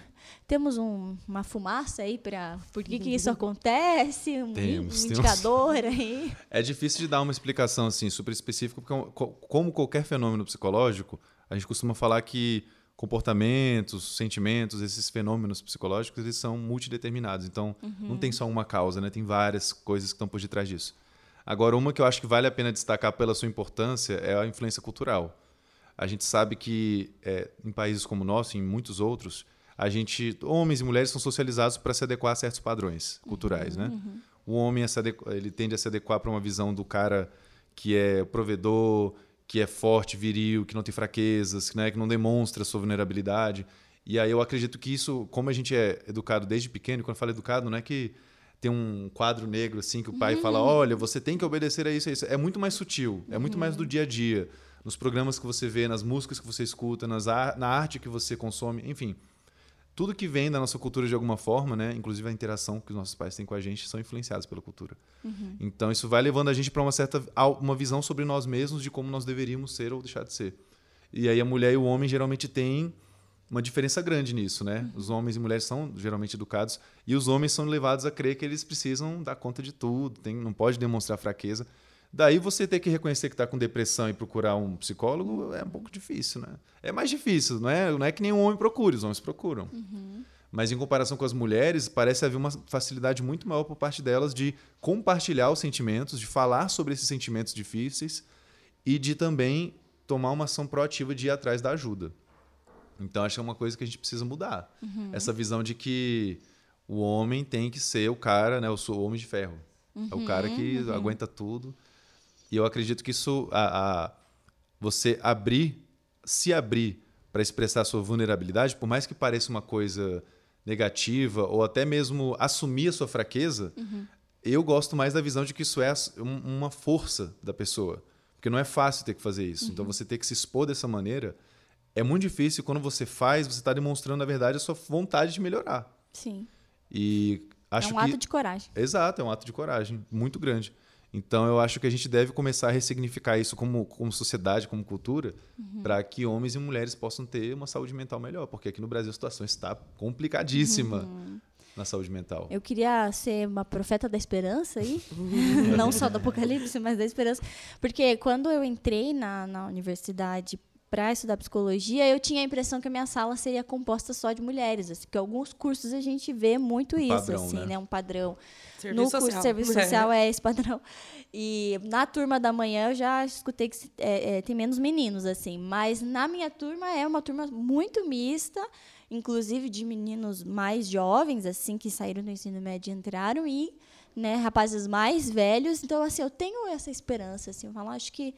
temos um- uma fumaça aí para por que, que isso acontece? Um, Temos, um temos. indicador aí? É difícil de dar uma explicação assim super específica, porque co- como qualquer fenômeno psicológico, a gente costuma falar que comportamentos, sentimentos, esses fenômenos psicológicos, eles são multideterminados. Então, não tem só uma causa, né? Tem várias coisas que estão por detrás disso. Agora, uma que eu acho que vale a pena destacar pela sua importância é a influência cultural. A gente sabe que é, em países como o nosso, em muitos outros, a gente, homens e mulheres são socializados para se adequar a certos padrões culturais, né? O homem é se adequ- ele tende a se adequar para uma visão do cara que é provedor, que é forte, viril, que não tem fraquezas, que, né, que não demonstra sua vulnerabilidade. E aí eu acredito que isso, como a gente é educado desde pequeno, quando eu falo educado, não é que tem um quadro negro assim que o pai fala, olha, você tem que obedecer a isso, a isso. É muito mais sutil, é muito mais do dia a dia, nos programas que você vê, nas músicas que você escuta, nas ar- na arte que você consome, enfim. Tudo que vem da nossa cultura de alguma forma, né, inclusive a interação que os nossos pais têm com a gente, são influenciados pela cultura. Então isso vai levando a gente para uma certa uma visão sobre nós mesmos de como nós deveríamos ser ou deixar de ser. E aí a mulher e o homem geralmente têm uma diferença grande nisso, né? Os homens e mulheres são geralmente educados e os homens são levados a crer que eles precisam dar conta de tudo, tem, não pode demonstrar fraqueza. Daí você ter que reconhecer que está com depressão e procurar um psicólogo é um pouco difícil, né? É mais difícil, não é, não é que nenhum homem procure, os homens procuram. Mas em comparação com as mulheres, parece haver uma facilidade muito maior por parte delas de compartilhar os sentimentos, de falar sobre esses sentimentos difíceis e de também tomar uma ação proativa de ir atrás da ajuda. Então acho que é uma coisa que a gente precisa mudar. Essa visão de que o homem tem que ser o cara, né? Eu sou o homem de ferro. É o cara que aguenta tudo. E eu acredito que isso, a, a- você abrir, se abrir para expressar a sua vulnerabilidade, por mais que pareça uma coisa negativa ou até mesmo assumir a sua fraqueza, eu gosto mais da visão de que isso é um- uma força da pessoa. Porque não é fácil ter que fazer isso. Então você ter que se expor dessa maneira é muito difícil. Quando você faz, você está demonstrando, na verdade, a sua vontade de melhorar. Sim. E acho é um que ato de coragem. Exato, é um ato de coragem muito grande. Então eu acho que a gente deve começar a ressignificar isso como, como sociedade, como cultura, para que homens e mulheres possam ter uma saúde mental melhor, porque aqui no Brasil a situação está complicadíssima na saúde mental. Eu queria ser uma profeta da esperança aí, não só do apocalipse, mas da esperança. Porque quando eu entrei na, na universidade para estudar psicologia, eu tinha a impressão que a minha sala seria composta só de mulheres, assim, porque alguns cursos a gente vê muito isso, padrão, assim, né? né? Um padrão. Serviço no curso social. de serviço social é esse padrão. E na turma da manhã eu já escutei que se- é, é, tem menos meninos, assim. Mas na minha turma é uma turma muito mista inclusive de meninos mais jovens, assim, que saíram do ensino médio e entraram, e né, rapazes mais velhos. Então, assim, eu tenho essa esperança, assim, eu falo, acho que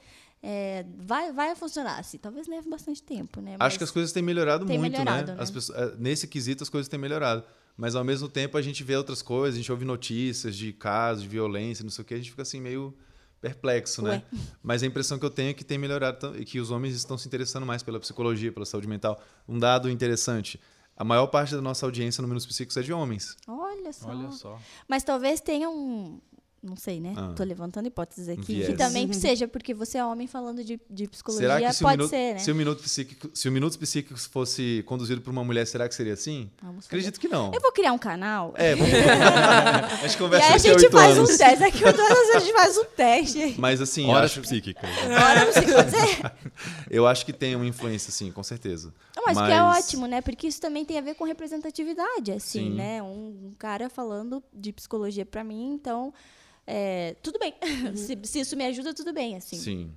é, vai, vai funcionar. Assim, talvez leve bastante tempo, né? Acho Mas que as coisas têm melhorado tem muito, melhorado, né? né? As pessoas- eh, nesse quesito, as coisas têm melhorado. Mas ao mesmo tempo a gente vê outras coisas, a gente ouve notícias de casos de violência, não sei o que, a gente fica assim meio perplexo, né? Ué. Mas a impressão que eu tenho é que tem melhorado e que os homens estão se interessando mais pela psicologia, pela saúde mental. Um dado interessante: a maior parte da nossa audiência no Menos Psíquicos é de homens. Olha só. Olha só. Mas talvez tenha um. Não sei, né? Ah. Tô levantando hipóteses aqui. Que Viés. também seja porque você é homem falando de, de psicologia, será que se pode minuto, ser, né? se, o minuto psíquico, se o Minutos Psíquicos fosse conduzido por uma mulher, será que seria assim? Vamos fazer. Acredito que não. Eu vou criar um canal. É, vamos... a gente e conversa aí a gente faz anos. um teste. Daqui a oito anos a gente faz um teste. Mas assim, Horas acho, psíquicas. Que fazer. eu acho que tem uma influência, sim, com certeza. Não, mas, que é ótimo, né? Porque isso também tem a ver com representatividade, assim, Sim. né? Um, um cara falando de psicologia pra mim, então, é, tudo bem. se, se isso me ajuda, tudo bem, assim. Sim.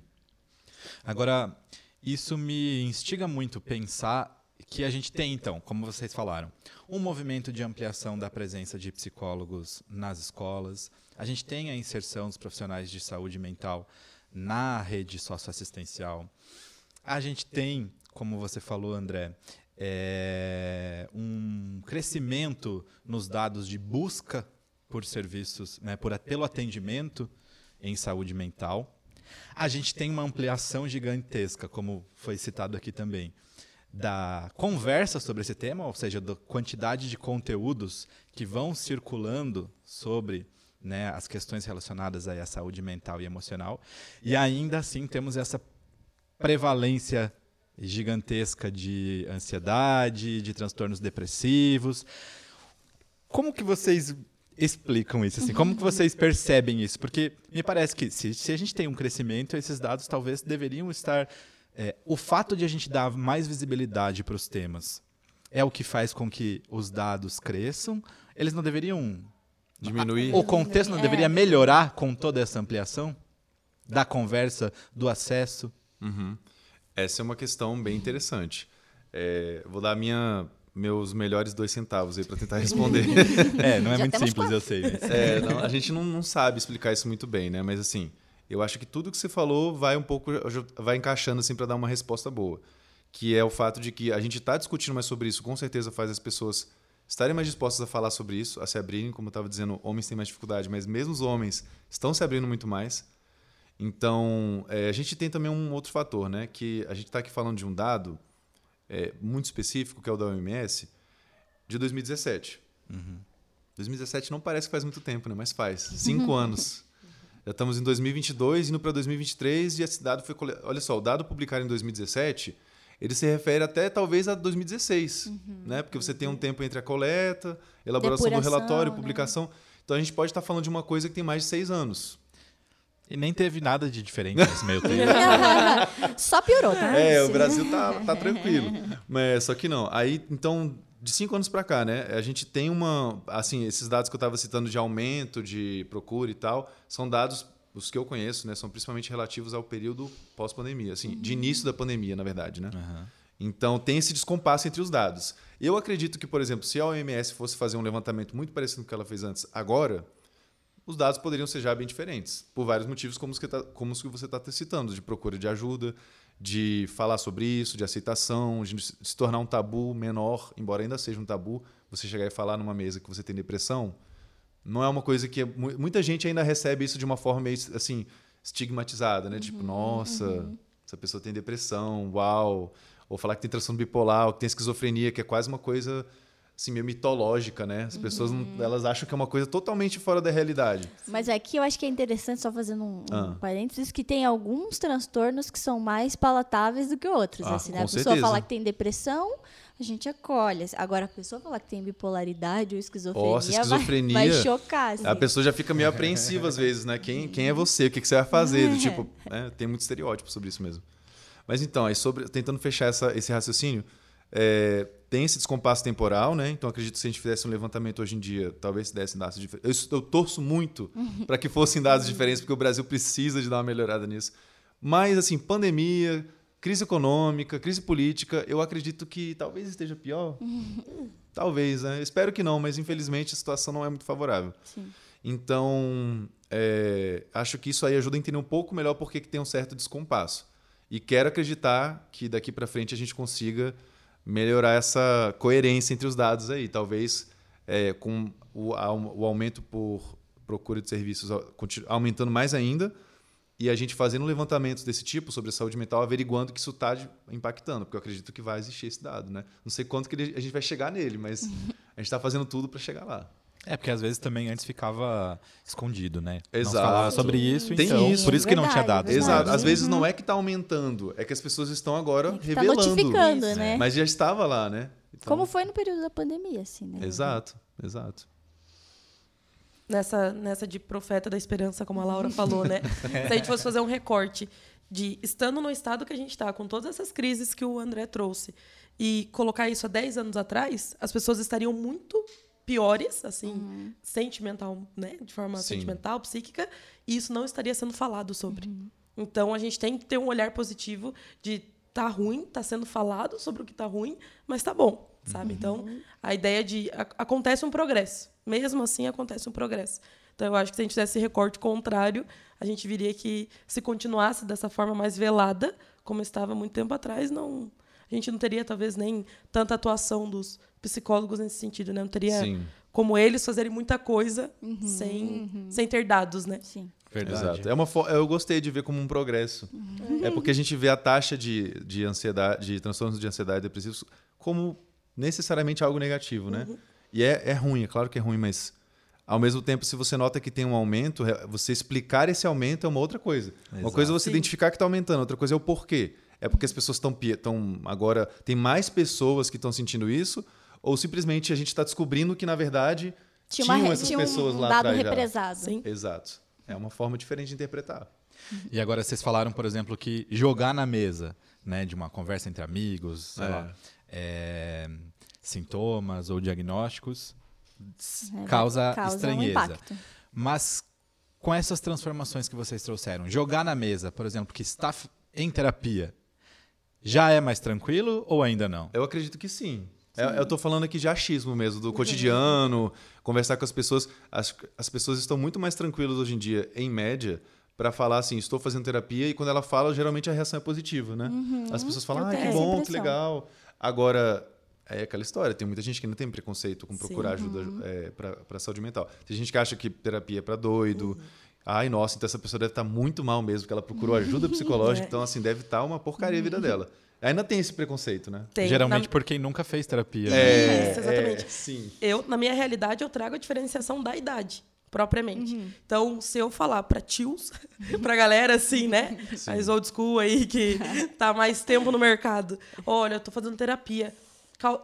Agora, isso me instiga muito pensar que a gente tem, então, como vocês falaram, um movimento de ampliação da presença de psicólogos nas escolas. A gente tem a inserção dos profissionais de saúde mental na rede socioassistencial. A gente tem, como você falou, André, é, um crescimento nos dados de busca por serviços, né, por, pelo atendimento em saúde mental. A gente tem uma ampliação gigantesca, como foi citado aqui também, da conversa sobre esse tema, ou seja, da quantidade de conteúdos que vão circulando sobre né, as questões relacionadas à saúde mental e emocional. E ainda assim temos essa prevalência gigantesca de ansiedade, de transtornos depressivos. Como que vocês explicam isso? Assim? Como que vocês percebem isso? Porque me parece que se, se a gente tem um crescimento, esses dados talvez deveriam estar. é, o fato de a gente dar mais visibilidade para os temas é o que faz com que os dados cresçam. Eles não deveriam. Diminuir. O contexto não É. deveria melhorar com toda essa ampliação da conversa, do acesso. Uhum. Essa é uma questão bem interessante. É, vou dar minha, meus melhores dois centavos aí para tentar responder. É, não é Já muito simples, eu sei. mas- É, não, a gente não, não sabe explicar isso muito bem, né? Mas assim, eu acho que tudo que você falou vai um pouco, vai encaixando assim para dar uma resposta boa, que é o fato de que a gente está discutindo mais sobre isso, com certeza faz as pessoas estarem mais dispostas a falar sobre isso, a se abrirem, como eu estava dizendo, homens têm mais dificuldade, mas mesmo os homens estão se abrindo muito mais. Então, é, a gente tem também um outro fator, né? Que a gente está aqui falando de um dado é, muito específico, que é o da OMS, de 2017. 2017 não parece que faz muito tempo, né? Mas faz. Cinco anos. Já estamos em 2022, indo para 2023 e esse dado foi... cole- Olha só, o dado publicado em 2017, ele se refere até talvez a 2016, né? Porque você tem um tempo entre a coleta, elaboração do relatório, né? publicação. Então a gente pode estar falando de uma coisa que tem mais de seis anos. E nem teve nada de diferente nesse meio tempo. Só piorou, tá? É, o Brasil tá, tá tranquilo. Mas só que não. Aí, então, de cinco anos para cá, né? A gente tem uma. Assim, esses dados que eu estava citando de aumento, de procura e tal, são dados, os que eu conheço, né? São principalmente relativos ao período pós-pandemia, assim, de início da pandemia, na verdade, né? Aham. Então tem esse descompasso entre os dados. Eu acredito que, por exemplo, se a OMS fosse fazer um levantamento muito parecido com o que ela fez antes, agora, os dados poderiam ser já bem diferentes, por vários motivos, como os que, tá, como os que você está citando, de procura de ajuda, de falar sobre isso, de aceitação, de se tornar um tabu menor, embora ainda seja um tabu, você chegar e falar numa mesa que você tem depressão, não é uma coisa que mu- muita gente ainda recebe isso de uma forma meio assim estigmatizada, né? Tipo, nossa, essa pessoa tem depressão, uau, ou falar que tem transtorno bipolar, ou que tem esquizofrenia, que é quase uma coisa assim meio mitológica, né? As pessoas não- elas acham que é uma coisa totalmente fora da realidade. Mas aqui eu acho que é interessante, só fazendo um, um Ah. parênteses, que tem alguns transtornos que são mais palatáveis do que outros. Ah, assim, né? A pessoa certeza. falar que tem depressão, a gente acolhe. Agora, a pessoa falar que tem bipolaridade ou esquizofrenia, Nossa, vai- esquizofrenia. vai, chocar. Assim. A pessoa já fica meio apreensiva às vezes, né? Quem, quem é você? O que, que você vai fazer? Do tipo, né? tem muito estereótipo sobre isso mesmo. Mas então, aí sobre, tentando fechar essa, esse raciocínio, é, tem esse descompasso temporal, né? Então acredito que se a gente fizesse um levantamento hoje em dia, talvez se dessem dados diferentes. Eu, eu torço muito para que fossem dados diferentes, porque o Brasil precisa de dar uma melhorada nisso. Mas, assim, pandemia, crise econômica, crise política. Eu acredito que talvez esteja pior. talvez, né? Espero que não, mas infelizmente a situação não é muito favorável. Sim. Então, é, acho que isso aí ajuda a entender um pouco melhor porque que tem um certo descompasso. E quero acreditar que daqui para frente a gente consiga melhorar essa coerência entre os dados aí. Talvez é, com o, o aumento por procura de serviços aumentando mais ainda e a gente fazendo levantamentos desse tipo sobre a saúde mental, averiguando que isso está impactando, porque eu acredito que vai existir esse dado, né? Não sei quanto que a gente vai chegar nele, mas a gente está fazendo tudo para chegar lá. É, porque às vezes também antes ficava escondido, né? Exato. Não falava sobre isso, Tem então, isso. por isso que não tinha dados. Verdade, Exato. verdade. Às vezes Uhum. não é que está aumentando, é que as pessoas estão agora É que tá revelando. notificando, Isso, né? Mas já estava lá, né? Então- Como foi no período da pandemia, assim, né? Exato, exato. nessa, nessa de profeta da esperança, como a Laura falou, né? Se a gente fosse fazer um recorte de estando no estado que a gente está, com todas essas crises que o André trouxe, e colocar isso há 10 anos atrás, as pessoas estariam muito piores, assim, sentimental, né? De forma Sim. sentimental, psíquica, e isso não estaria sendo falado sobre. Então a gente tem que ter um olhar positivo de tá ruim, tá sendo falado sobre o que tá ruim, mas tá bom, sabe? Então, a ideia de a- acontece um progresso. Mesmo assim acontece um progresso. Então eu acho que se a gente fizesse esse recorte contrário, a gente viria que se continuasse dessa forma mais velada, como estava muito tempo atrás, não a gente não teria talvez nem tanta atuação dos psicólogos nesse sentido, né? Não teria Sim. como eles fazerem muita coisa sem, sem ter dados, né? Sim. Verdade. Exato. É uma eu gostei de ver como um progresso. É porque a gente vê a taxa de, de ansiedade, de transtornos de ansiedade depressivos como necessariamente algo negativo, né? E é, é ruim, é claro que é ruim, mas ao mesmo tempo, se você nota que tem um aumento, você explicar esse aumento é uma outra coisa. Uma Exato. coisa é você Sim. identificar que está aumentando, outra coisa é o porquê. É porque as pessoas estão estão agora tem mais pessoas que estão sentindo isso, ou simplesmente a gente está descobrindo que na verdade Tinha, uma, tinham re- essas tinha um pessoas lá dado atrás já. represado. Sim. Exato. É uma forma diferente de interpretar. E agora vocês falaram, por exemplo, que jogar na mesa, né, de uma conversa entre amigos, sei É. lá, é, sintomas ou diagnósticos, É, causa, causa um estranheza. impacto. Mas com essas transformações que vocês trouxeram, jogar na mesa, por exemplo, que está em terapia, já é mais tranquilo ou ainda não? Eu acredito que sim. É, Eu estou falando aqui de achismo mesmo, do cotidiano, conversar com as pessoas. As, as pessoas estão muito mais tranquilas hoje em dia, em média, para falar assim, estou fazendo terapia, e quando ela fala, geralmente a reação é positiva, né? As pessoas falam, ah, que bom, que legal. Agora, é aquela história, tem muita gente que ainda tem preconceito com procurar Sim. ajuda é, para saúde mental. Tem gente que acha que terapia é para doido. Ai, nossa, então essa pessoa deve estar muito mal mesmo, porque ela procurou ajuda psicológica, É. então assim, deve estar uma porcaria a vida dela. Ainda tem esse preconceito, né? Tem. Geralmente Na- por quem nunca fez terapia. né? É, Isso, exatamente. é, sim. Eu, na minha realidade, eu trago a diferenciação da idade, propriamente. Uhum. Então, se eu falar para tios, pra galera assim, né? Mais old school aí, que tá mais tempo no mercado. Olha, eu tô fazendo terapia.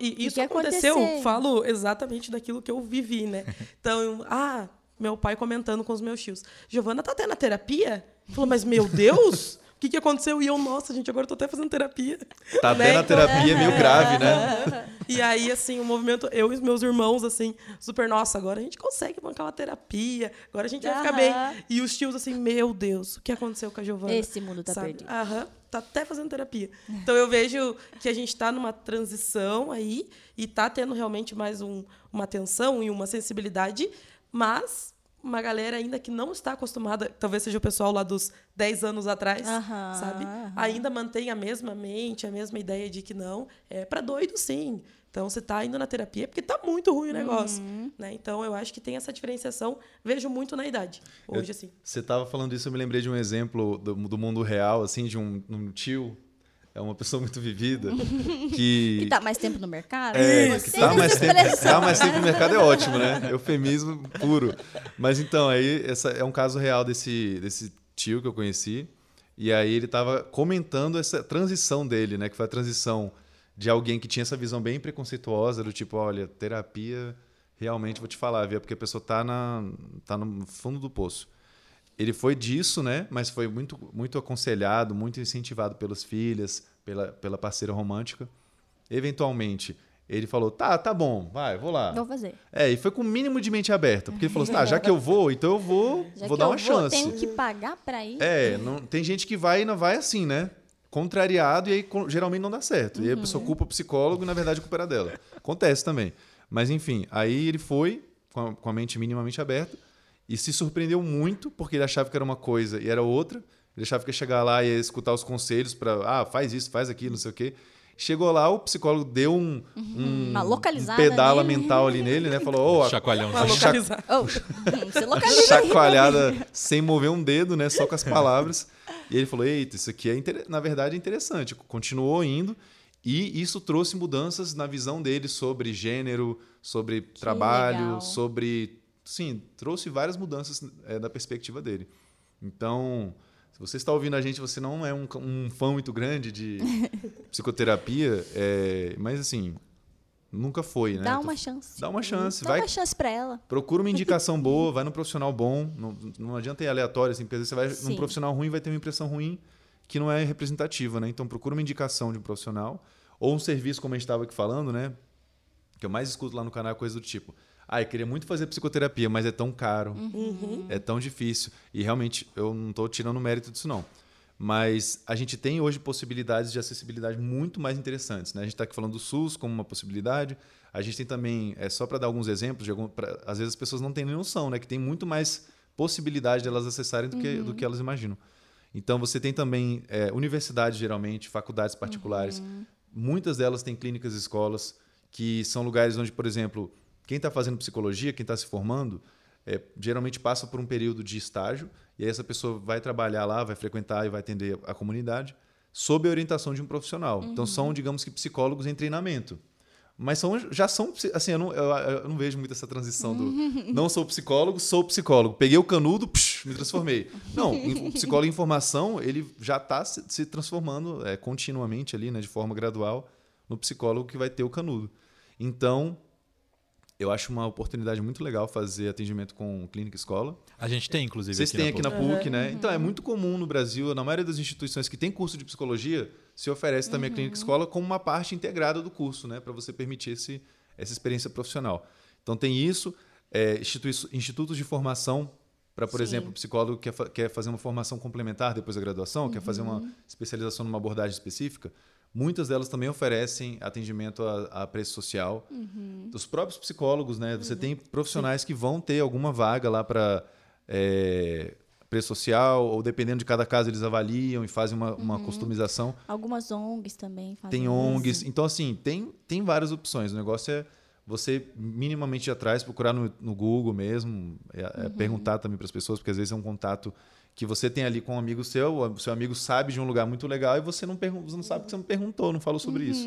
E isso que aconteceu, aconteceu? falo exatamente daquilo que eu vivi, né? Então, ah, meu pai comentando com os meus tios. Giovana tá tendo a terapia? Falou, mas meu Deus! O que, que aconteceu? E eu, nossa, gente, agora eu tô até fazendo terapia. Tá Né? até na terapia meio grave, né? E aí, assim, o movimento, eu e os meus irmãos, assim, super, nossa, agora a gente consegue bancar uma terapia, agora a gente vai ficar bem. E os tios, assim, meu Deus, o que aconteceu com a Giovana? Esse mundo tá Sabe? perdido. Aham, tá até fazendo terapia. Então eu vejo que a gente tá numa transição aí e tá tendo realmente mais um, uma atenção e uma sensibilidade, mas uma galera ainda que não está acostumada, talvez seja o pessoal lá dos 10 anos atrás, Aham, sabe? aham. Ainda mantém a mesma mente, a mesma ideia de que não, é para doido sim. Então você tá indo na terapia porque tá muito ruim o negócio, Uhum. né? Então eu acho que tem essa diferenciação, vejo muito na idade. Hoje assim. Você estava falando isso, eu me lembrei de um exemplo do, do mundo real, assim, de um, um tio, é uma pessoa muito vivida, que... Que tá mais tempo no mercado? É, que tá mais, tempo, tá mais tempo no mercado é ótimo, né? Eufemismo puro. Mas então, aí, essa é um caso real desse, desse tio que eu conheci. E aí ele estava comentando essa transição dele, né? Que foi a transição de alguém que tinha essa visão bem preconceituosa, do tipo, olha, terapia, realmente vou te falar, viu? Porque a pessoa tá, na, tá no fundo do poço. Ele foi disso, né? Mas foi muito, muito aconselhado, muito incentivado pelas filhas, pela, pela parceira romântica. Eventualmente, ele falou: tá, tá bom, vai, vou lá. Vou fazer. É, e foi com o mínimo de mente aberta. Porque ele falou assim: tá, já que eu vou, então eu vou, Já vou dar uma vou, chance. tenho que pagar pra ir. É, não, tem gente que vai e não vai assim, né? contrariado e aí geralmente não dá certo. E aí a pessoa culpa o psicólogo e na verdade a culpa era dela. Acontece também. Mas enfim, aí ele foi com a, com a mente minimamente aberta e se surpreendeu muito porque ele achava que era uma coisa e era outra. Ele achava que ia chegar lá e ia escutar os conselhos para, ah, faz isso, faz aquilo, não sei o quê. Chegou lá, o psicólogo deu um, um, Uma localizada um pedala nele. mental ali nele, né? Falou, ô, a Chacoalhão. Pra cha- localizar. Oh, você localiza aí. chacoalhada sem mover um dedo, né? Só com as palavras. E ele falou: Eita, isso aqui é inter- na verdade é interessante. Continuou indo e isso trouxe mudanças na visão dele sobre gênero, sobre trabalho, legal. sobre. Sim, trouxe várias mudanças é, da perspectiva dele. Então, se você está ouvindo a gente, você não é um, um fã muito grande de psicoterapia, é, mas assim, nunca foi, né? Dá uma chance. Dá uma chance, Dá vai uma chance pra ela. Procura uma indicação boa, vai num profissional bom. Não, não adianta ir aleatório, assim, porque às vezes você vai Sim. num profissional ruim vai ter uma impressão ruim que não é representativa, né? Então procura uma indicação de um profissional. Ou um serviço, como a gente estava aqui falando, né? Que eu mais escuto lá no canal é coisa do tipo. Ah, eu queria muito fazer psicoterapia, mas é tão caro, Uhum. é tão difícil. E realmente eu não estou tirando mérito disso, não. Mas a gente tem hoje possibilidades de acessibilidade muito mais interessantes. Né? A gente está aqui falando do SUS como uma possibilidade. A gente tem também, é só para dar alguns exemplos, de algum, pra- às vezes as pessoas não têm nem noção, né? que tem muito mais possibilidade de elas acessarem do que, do que elas imaginam. Então você tem também é, universidades, geralmente, faculdades particulares. Muitas delas têm clínicas e escolas, que são lugares onde, por exemplo, quem está fazendo psicologia, quem está se formando, é, geralmente passa por um período de estágio, e aí essa pessoa vai trabalhar lá, vai frequentar e vai atender a comunidade, sob a orientação de um profissional. Então são, digamos que, psicólogos em treinamento. Mas são, já são, assim, eu não, eu, eu não vejo muito essa transição do não sou psicólogo, sou psicólogo. Peguei o canudo, psh, me transformei. Não, o psicólogo em formação, ele já está se, se transformando é, continuamente ali, né, de forma gradual, no psicólogo que vai ter o canudo. Então, eu acho uma oportunidade muito legal fazer atendimento com clínica escola. A gente tem, inclusive. Vocês têm aqui na PUC. PUC, né? Então é muito comum no Brasil, na maioria das instituições que tem curso de psicologia, se oferece também a clínica escola como uma parte integrada do curso, né? Para você permitir esse, essa experiência profissional. Então tem isso, é, institutos de formação para, por Sim. exemplo, o psicólogo quer, fa- quer fazer uma formação complementar depois da graduação, quer fazer uma especialização numa abordagem específica. Muitas delas também oferecem atendimento a, a preço social. Dos próprios psicólogos, né? Você tem profissionais que vão ter alguma vaga lá para preço social, ou dependendo de cada caso, eles avaliam e fazem uma, uma customização. Algumas ONGs também fazem Tem isso. ONGs. Então, assim, tem, tem várias opções. O negócio é você minimamente ir atrás, procurar no, no Google mesmo, é- é perguntar também para as pessoas, porque às vezes é um contato que você tem ali com um amigo seu, o seu amigo sabe de um lugar muito legal e você não, você não sabe porque você não perguntou, não falou sobre isso.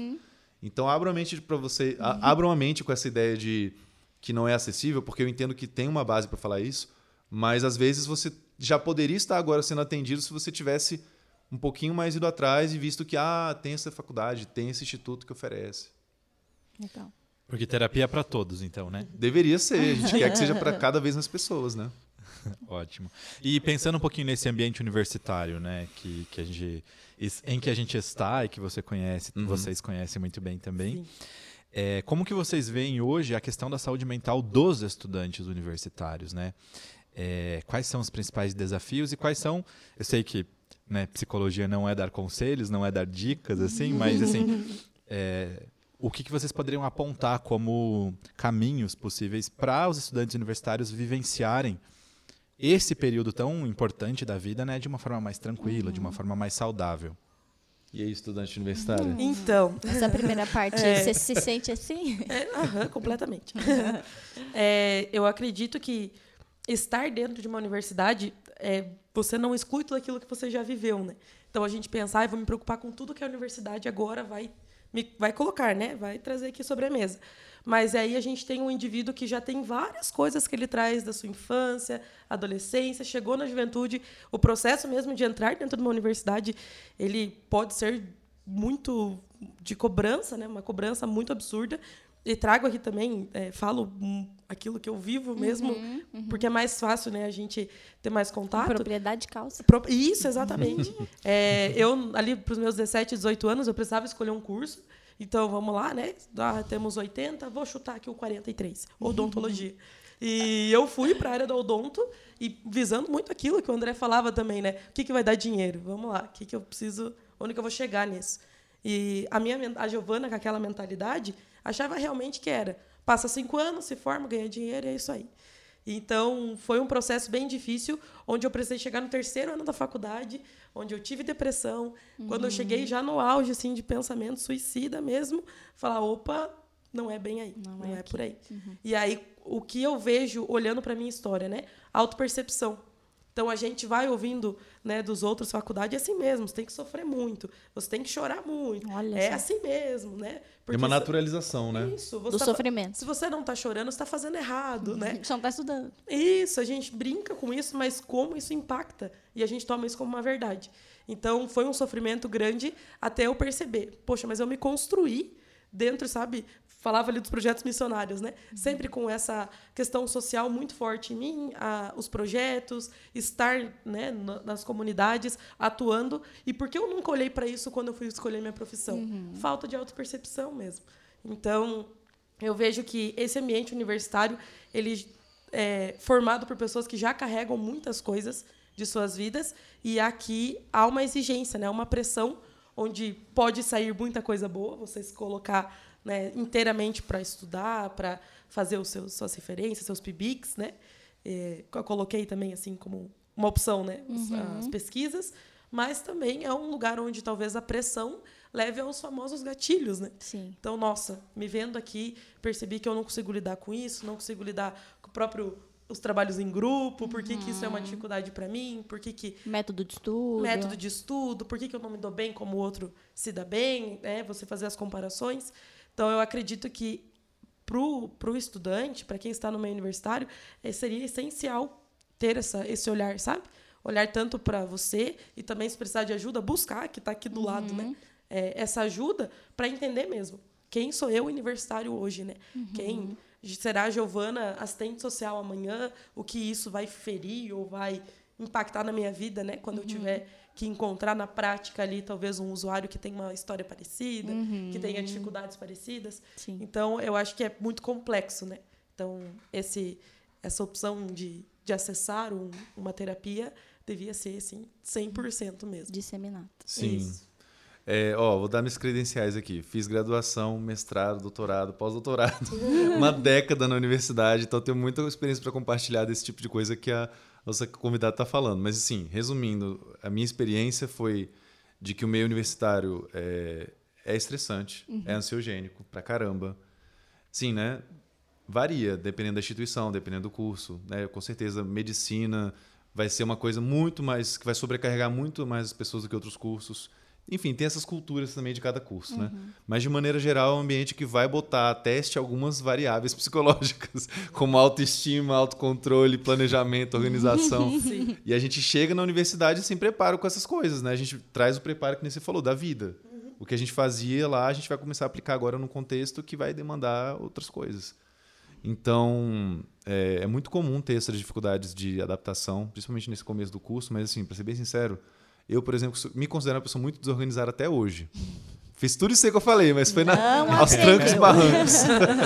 Então, abra a mente para você, a- abra uma mente com essa ideia de que não é acessível, porque eu entendo que tem uma base para falar isso, mas às vezes você já poderia estar agora sendo atendido se você tivesse um pouquinho mais ido atrás e visto que ah, tem essa faculdade, tem esse instituto que oferece. Legal. Porque terapia é para todos, então, né? Deveria ser, a gente quer que seja para cada vez mais pessoas, né? Ótimo. E pensando um pouquinho nesse ambiente universitário, né, que, que a gente, em que a gente está e que você conhece, vocês conhecem muito bem também. Sim. É, como que vocês veem hoje a questão da saúde mental dos estudantes universitários, né? É, quais são os principais desafios e quais são? Eu sei que né, psicologia não é dar conselhos, não é dar dicas, assim, mas assim, é, o que, que vocês poderiam apontar como caminhos possíveis para os estudantes universitários vivenciarem esse período tão importante da vida, né, de uma forma mais tranquila, de uma forma mais saudável? E aí, estudante universitário? Então, Essa primeira parte, É. você se sente assim? É, aham, completamente. É, eu acredito que estar dentro de uma universidade, é, você não exclui tudo aquilo que você já viveu, né? Então a gente pensa, ah, vou me preocupar com tudo que a universidade agora vai me vai colocar, né? Vai trazer aqui sobre a mesa. Mas aí a gente tem um indivíduo que já tem várias coisas que ele traz da sua infância, adolescência, chegou na juventude, o processo mesmo de entrar dentro de uma universidade, ele pode ser muito de cobrança, né? Uma cobrança muito absurda. E trago aqui também, é, falo aquilo que eu vivo mesmo, porque é mais fácil, né? A gente ter mais contato. Propriedade de causa. Pro- Isso, exatamente. É, eu, ali para os meus 17, 18 anos, eu precisava escolher um curso. Então, vamos lá, né? Ah, temos 80, vou chutar aqui o 43, odontologia. E eu fui para a área do odonto e visando muito aquilo que o André falava também, né? O que, que vai dar dinheiro? Vamos lá, o que, que eu preciso Onde que eu vou chegar nisso? E a minha a Giovana, com aquela mentalidade, achava realmente que era passa cinco anos, se forma, ganha dinheiro e é isso aí. Então, foi um processo bem difícil, onde eu precisei chegar no terceiro ano da faculdade, onde eu tive depressão. Uhum. Quando eu cheguei já no auge assim, de pensamento suicida mesmo, falar: opa, não é bem aí, não, não é, é por aí. Uhum. E aí, o que eu vejo olhando para minha história, né? Autopercepção. Então a gente vai ouvindo né, dos outros faculdades é assim mesmo, você tem que sofrer muito, você tem que chorar muito. Olha é só. assim mesmo, né? Porque é uma naturalização, né? Isso, Do tá, sofrimento. Se você não está chorando, você está fazendo errado, né? Você não está estudando. Isso, a gente brinca com isso, mas como isso impacta? E a gente toma isso como uma verdade. Então foi um sofrimento grande até eu perceber, poxa, mas eu me construí dentro, sabe? Falava ali dos projetos missionários, né? Uhum. Sempre com essa questão social muito forte em mim, a, os projetos, estar né, nas comunidades, atuando. E por que eu nunca olhei para isso quando eu fui escolher minha profissão? Uhum. Falta de autopercepção mesmo. Então, eu vejo que esse ambiente universitário, ele é formado por pessoas que já carregam muitas coisas de suas vidas, e aqui há uma exigência, né? uma pressão onde pode sair muita coisa boa, você se colocar né, inteiramente para estudar, para fazer os seus, suas referências, seus PIBICs, né? É, eu coloquei também assim como uma opção, né, uhum. as pesquisas, mas também é um lugar onde talvez a pressão leve aos famosos gatilhos, né? Sim. Então, nossa, me vendo aqui, percebi que eu não consigo lidar com isso, não consigo lidar com o próprio os trabalhos em grupo, por que, que isso é uma uhum. dificuldade para mim, por que, que método de estudo, método de estudo, por que, que eu não me dou bem como o outro se dá bem, né? Você fazer as comparações. Então, eu acredito que para o estudante, para quem está no meio universitário, é, seria essencial ter essa, esse olhar, sabe? Olhar tanto para você e também, se precisar de ajuda, buscar, que está aqui do uhum. lado, né? É, essa ajuda para entender mesmo quem sou eu universitário hoje, né? Uhum. Quem será a Giovana assistente social amanhã? O que isso vai ferir ou vai impactar na minha vida, né? Quando uhum. eu tiver que encontrar na prática ali talvez um usuário que tem uma história parecida, uhum. que tenha dificuldades parecidas. Sim. Então, eu acho que é muito complexo, né? Então, esse, essa opção de, de acessar um, uma terapia devia ser, assim, 100% mesmo. Disseminado. Sim. Isso. É, ó, vou dar minhas credenciais aqui. Fiz graduação, mestrado, doutorado, pós-doutorado. uma década na universidade, então tenho muita experiência para compartilhar desse tipo de coisa que a nossa convidada está falando. Mas, assim, resumindo, a minha experiência foi de que o meio universitário é, é estressante, uhum. é ansiogênico pra caramba. Sim, né? Varia, dependendo da instituição, dependendo do curso. Né? Com certeza, medicina vai ser uma coisa muito mais. que vai sobrecarregar muito mais as pessoas do que outros cursos. Enfim, tem essas culturas também de cada curso, né? uhum. né? Mas de maneira geral, é um ambiente que vai botar a teste algumas variáveis psicológicas, como autoestima, autocontrole, planejamento, organização. Sim. E a gente chega na universidade sem preparo com essas coisas, né? A gente traz o preparo que nem você falou da vida. Uhum. O que a gente fazia lá, a gente vai começar a aplicar agora num contexto que vai demandar outras coisas. Então, é, é muito comum ter essas dificuldades de adaptação, principalmente nesse começo do curso, mas assim, para ser bem sincero, eu, por exemplo, me considero uma pessoa muito desorganizada até hoje. Fiz tudo isso aí que eu falei, mas foi na, aos trancos e barrancos.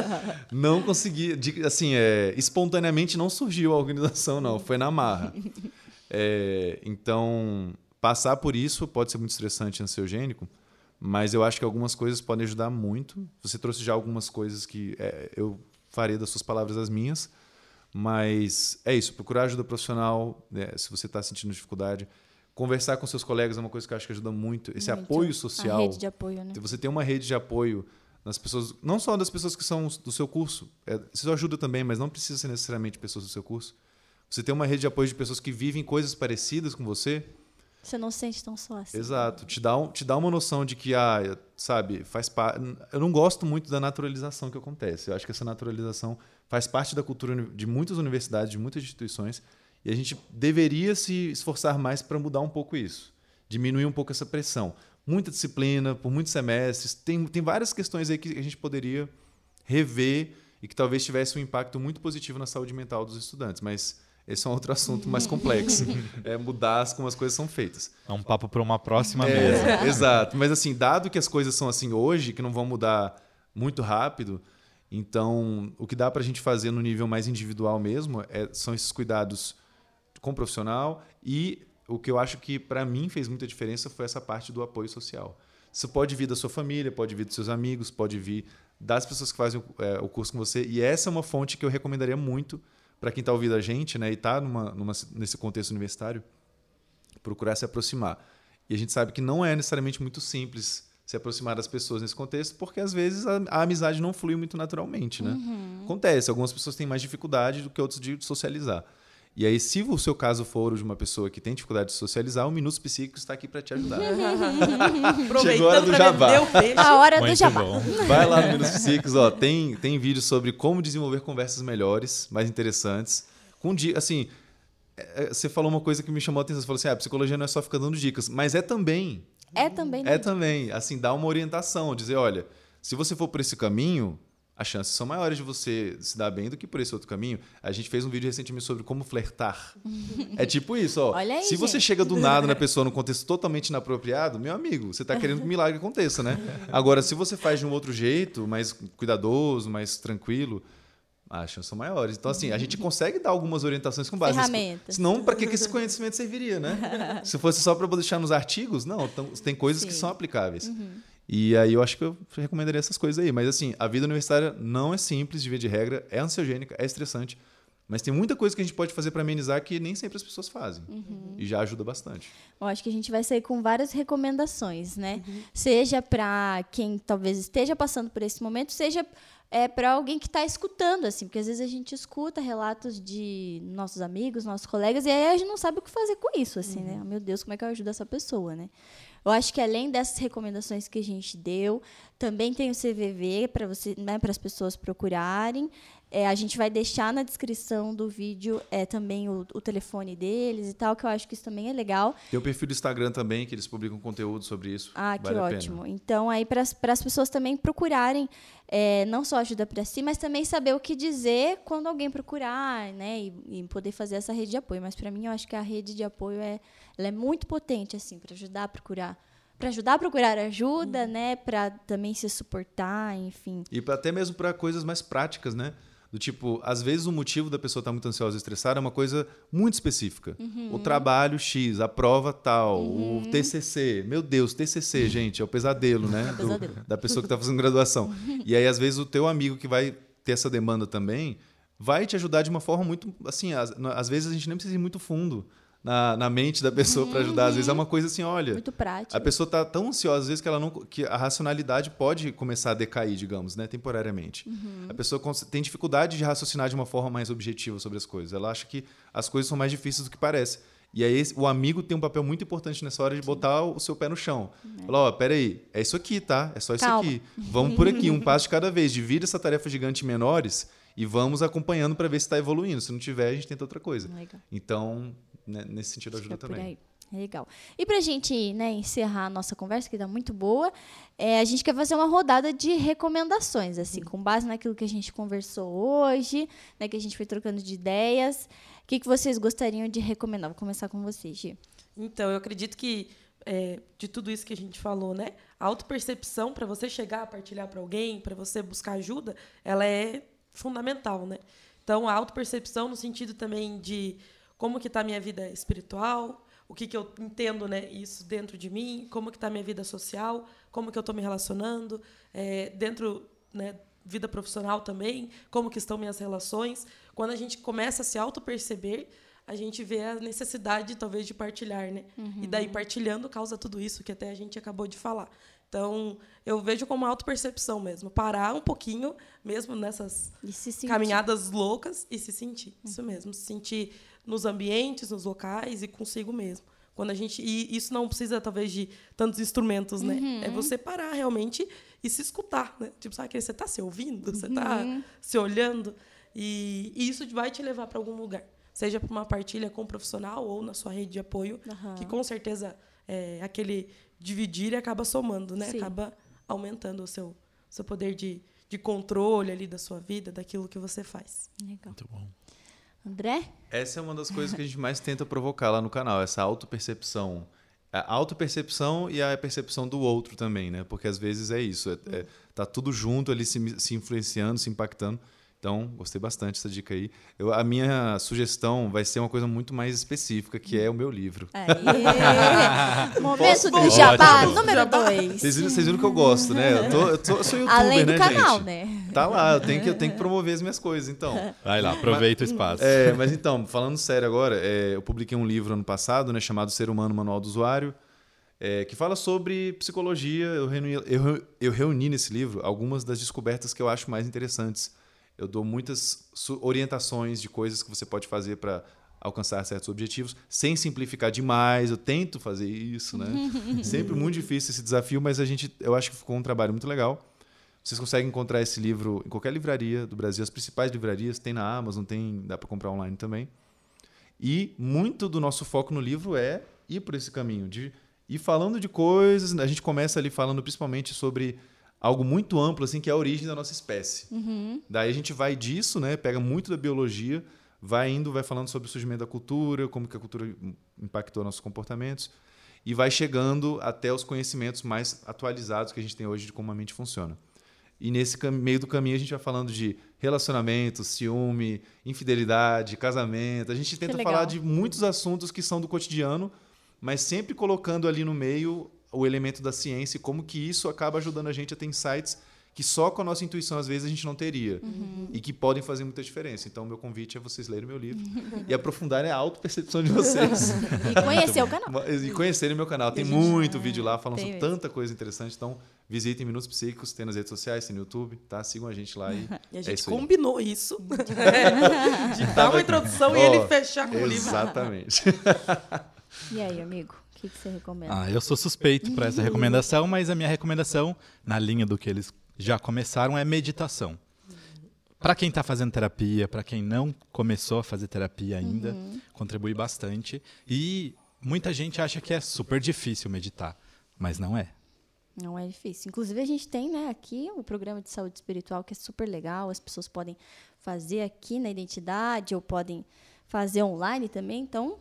não consegui, assim, é, espontaneamente não surgiu a organização, não. Foi na marra. É, então, passar por isso pode ser muito estressante e ansiogênico, mas eu acho que algumas coisas podem ajudar muito. Você trouxe já algumas coisas que é, eu farei das suas palavras as minhas, mas é isso. Procurar ajuda profissional, né, se você está sentindo dificuldade Conversar com seus colegas é uma coisa que eu acho que ajuda muito. Esse muito. apoio social. A rede de apoio, né? Você tem uma rede de apoio nas pessoas, não só das pessoas que são do seu curso. É, isso ajuda também, mas não precisa ser necessariamente pessoas do seu curso. Você tem uma rede de apoio de pessoas que vivem coisas parecidas com você. Você não se sente tão só assim. Exato. Te dá, um, te dá uma noção de que, ah, sabe, faz parte. Eu não gosto muito da naturalização que acontece. Eu acho que essa naturalização faz parte da cultura de muitas universidades, de muitas instituições. E a gente deveria se esforçar mais para mudar um pouco isso, diminuir um pouco essa pressão. Muita disciplina, por muitos semestres, tem, tem várias questões aí que a gente poderia rever e que talvez tivesse um impacto muito positivo na saúde mental dos estudantes, mas esse é um outro assunto mais complexo. é mudar como as coisas são feitas. É um papo para uma próxima é, mesa. Exato. Mas assim, dado que as coisas são assim hoje, que não vão mudar muito rápido, então o que dá para a gente fazer no nível mais individual mesmo é, são esses cuidados com profissional e o que eu acho que para mim fez muita diferença foi essa parte do apoio social. Isso pode vir da sua família, pode vir dos seus amigos, pode vir das pessoas que fazem o, é, o curso com você. E essa é uma fonte que eu recomendaria muito para quem está ouvindo a gente né, e está nesse contexto universitário, procurar se aproximar. E a gente sabe que não é necessariamente muito simples se aproximar das pessoas nesse contexto, porque às vezes a, a amizade não flui muito naturalmente, né? Uhum. Acontece, algumas pessoas têm mais dificuldade do que outros de socializar. E aí, se o seu caso for de uma pessoa que tem dificuldade de socializar, o Minutos Psíquicos está aqui para te ajudar. Chegou a hora do jabá. A hora Muito do jabá. Bom. Vai lá no Minutos Psíquicos, ó, tem, tem vídeos sobre como desenvolver conversas melhores, mais interessantes. Com assim, é, é, você falou uma coisa que me chamou a atenção. Você falou assim: ah, a psicologia não é só ficar dando dicas, mas é também é também. É também. Assim, dar uma orientação, dizer, olha, se você for por esse caminho, as chances são maiores de você se dar bem do que por esse outro caminho. A gente fez um vídeo recentemente sobre como flertar. é tipo isso, ó. Olha aí, se você gente. chega do nada na pessoa num contexto totalmente inapropriado, meu amigo, você está querendo que o milagre aconteça, né? Agora, se você faz de um outro jeito, mais cuidadoso, mais tranquilo, as chances são maiores. Então, assim, a gente consegue dar algumas orientações com base Ferramentas. Senão, para que, esse conhecimento serviria, né? Se fosse só para deixar nos artigos, não. tem coisas Sim. que são aplicáveis. Uhum. E aí eu acho que eu recomendaria essas coisas aí. Mas, assim, a vida universitária não é simples, de via de regra, é ansiogênica, é estressante. Mas tem muita coisa que a gente pode fazer para amenizar que nem sempre as pessoas fazem. Uhum. E já ajuda bastante. Eu acho que a gente vai sair com várias recomendações, né? Uhum. Seja para quem talvez esteja passando por esse momento, seja é, para alguém que está escutando, assim, porque às vezes a gente escuta relatos de nossos amigos, nossos colegas, e aí a gente não sabe o que fazer com isso, assim, uhum. né? Meu Deus, como é que eu ajudo essa pessoa, né? Eu acho que além dessas recomendações que a gente deu, também tem o CVV para você, né, para as pessoas procurarem. É, a gente vai deixar na descrição do vídeo é, também o, o, telefone deles e tal, que eu acho que isso também é legal. Tem o perfil do Instagram também, que eles publicam conteúdo sobre isso. Ah, vale que ótimo. Então, aí, para as pessoas também procurarem é, não só ajuda para si, mas também saber o que dizer quando alguém procurar, né? E, e poder fazer essa rede de apoio. Mas, para mim, eu acho que a rede de apoio é, ela é muito potente, assim, para ajudar a procurar para ajudar a procurar ajuda, uhum. né, para também se suportar, enfim. E até mesmo para coisas mais práticas, né? Do tipo, às vezes o motivo da pessoa estar tá muito ansiosa e estressada é uma coisa muito específica. Uhum. O trabalho X, a prova tal, uhum. o TCC. Meu Deus, TCC, gente, é o pesadelo, né? É o pesadelo. Do, da pessoa que está fazendo graduação. e aí, às vezes, o teu amigo que vai ter essa demanda também vai te ajudar de uma forma muito. Assim, às, às vezes a gente nem precisa ir muito fundo na, na mente da pessoa uhum. para ajudar. Às vezes é uma coisa assim, olha. Muito prático. A pessoa está tão ansiosa, às vezes, que, ela não, que a racionalidade pode começar a decair, digamos, né, temporariamente. Uhum. A pessoa tem dificuldade de raciocinar de uma forma mais objetiva sobre as coisas. Ela acha que as coisas são mais difíceis do que parece. E aí o amigo tem um papel muito importante nessa hora de botar o seu pé no chão. É. Falar, ó, oh, peraí, é isso aqui, tá? É só isso Calma. aqui. Vamos por aqui, um passo de cada vez. Divide essa tarefa gigante em menores e vamos acompanhando para ver se está evoluindo. Se não tiver, a gente tenta outra coisa. Legal. Então, né, nesse sentido ajuda também. Legal. E para a gente né, encerrar a nossa conversa, que está muito boa, é, a gente quer fazer uma rodada de recomendações, assim, com base naquilo que a gente conversou hoje, né, que a gente foi trocando de ideias. O que, que vocês gostariam de recomendar? Vou começar com vocês, Gi. Então, eu acredito que é, de tudo isso que a gente falou, né? A autopercepção, para você chegar a partilhar para alguém, para você buscar ajuda, ela é fundamental, né? Então, a autopercepção no sentido também de como que está a minha vida espiritual, o que, que eu entendo né, isso dentro de mim, como que está a minha vida social, como que eu estou me relacionando, é, dentro né, vida profissional também, como que estão minhas relações. Quando a gente começa a se auto-perceber, a gente vê a necessidade, talvez, de partilhar, né? Uhum. E daí, partilhando, causa tudo isso que até a gente acabou de falar. Então, eu vejo como autopercepção mesmo. Parar um pouquinho, mesmo nessas caminhadas loucas, e se sentir. Uhum. Isso mesmo. Se sentir nos ambientes, nos locais e consigo mesmo. Quando a gente e isso não precisa talvez de tantos instrumentos, né? Uhum. É você parar realmente e se escutar, né? Tipo, sabe que você está se ouvindo, você está uhum. se olhando e, e, isso vai te levar para algum lugar, seja para uma partilha com um profissional ou na sua rede de apoio, que com certeza é, aquele dividir acaba somando, né? Sim. Acaba aumentando o seu seu poder de, de controle ali da sua vida, daquilo que você faz. Legal. Muito bom. André? Essa é uma das coisas que a gente mais tenta provocar lá no canal, essa autopercepção. A autopercepção e a percepção do outro também, né? Porque às vezes é isso, é, é, tá tudo junto ali se, se influenciando, se impactando. Então, gostei bastante dessa dica aí. Eu, a minha sugestão vai ser uma coisa muito mais específica, que é o meu livro. Aê. Momento do jabá número Jabá. 2. Vocês viram, vocês viram que eu gosto, né? Eu, tô, eu, tô- eu sou youtuber, Além do né, canal, gente? né? Tá lá, eu tenho, que, eu tenho que promover as minhas coisas, então. Vai lá, aproveita o espaço. É, mas então, falando sério agora, é, eu publiquei um livro ano passado, né, chamado Ser Humano Manual do Usuário, é, que fala sobre psicologia. Eu reuni, eu, eu reuni nesse livro algumas das descobertas que eu acho mais interessantes. Eu dou muitas orientações de coisas que você pode fazer para alcançar certos objetivos, sem simplificar demais. Eu tento fazer isso, né? Sempre muito difícil esse desafio, mas a gente, eu acho que ficou um trabalho muito legal. Vocês conseguem encontrar esse livro em qualquer livraria do Brasil, as principais livrarias, tem na Amazon, tem, dá para comprar online também. E muito do nosso foco no livro é ir por esse caminho, de ir falando de coisas. A gente começa ali falando principalmente sobre algo muito amplo, assim, que é a origem da nossa espécie. Daí a gente vai disso, né? Pega muito da biologia, vai indo, vai falando sobre o surgimento da cultura, como que a cultura impactou nossos comportamentos, e vai chegando até os conhecimentos mais atualizados que a gente tem hoje de como a mente funciona. E nesse meio do caminho a gente vai falando de relacionamento, ciúme, infidelidade, casamento. A gente tenta falar de muitos assuntos que são do cotidiano, mas sempre colocando ali no meio o elemento da ciência e como que isso acaba ajudando a gente a ter insights que só com a nossa intuição às vezes a gente não teria e que podem fazer muita diferença. Então, meu convite é vocês lerem meu livro e aprofundarem a autopercepção de vocês. E conhecer o canal. E conhecerem meu canal. Tem E gente- muito vídeo lá falando sobre tanta coisa interessante. Então, visitem Minutos Psíquicos, tem nas redes sociais, tem no YouTube, tá? Sigam a gente lá e, E a é gente isso aí. combinou isso. de dar uma introdução e Ó, ele fechar com o livro. Exatamente. E aí, amigo? O que, que você recomenda? Ah, eu sou suspeito para essa recomendação, mas a minha recomendação, na linha do que eles já começaram, é meditação. Para quem está fazendo terapia, para quem não começou a fazer terapia ainda, contribui bastante. E muita gente acha que é super difícil meditar, mas não é. Não é difícil. Inclusive, a gente tem né, aqui o programa de saúde espiritual que é super legal. As pessoas podem fazer aqui na identidade ou podem fazer online também. Então,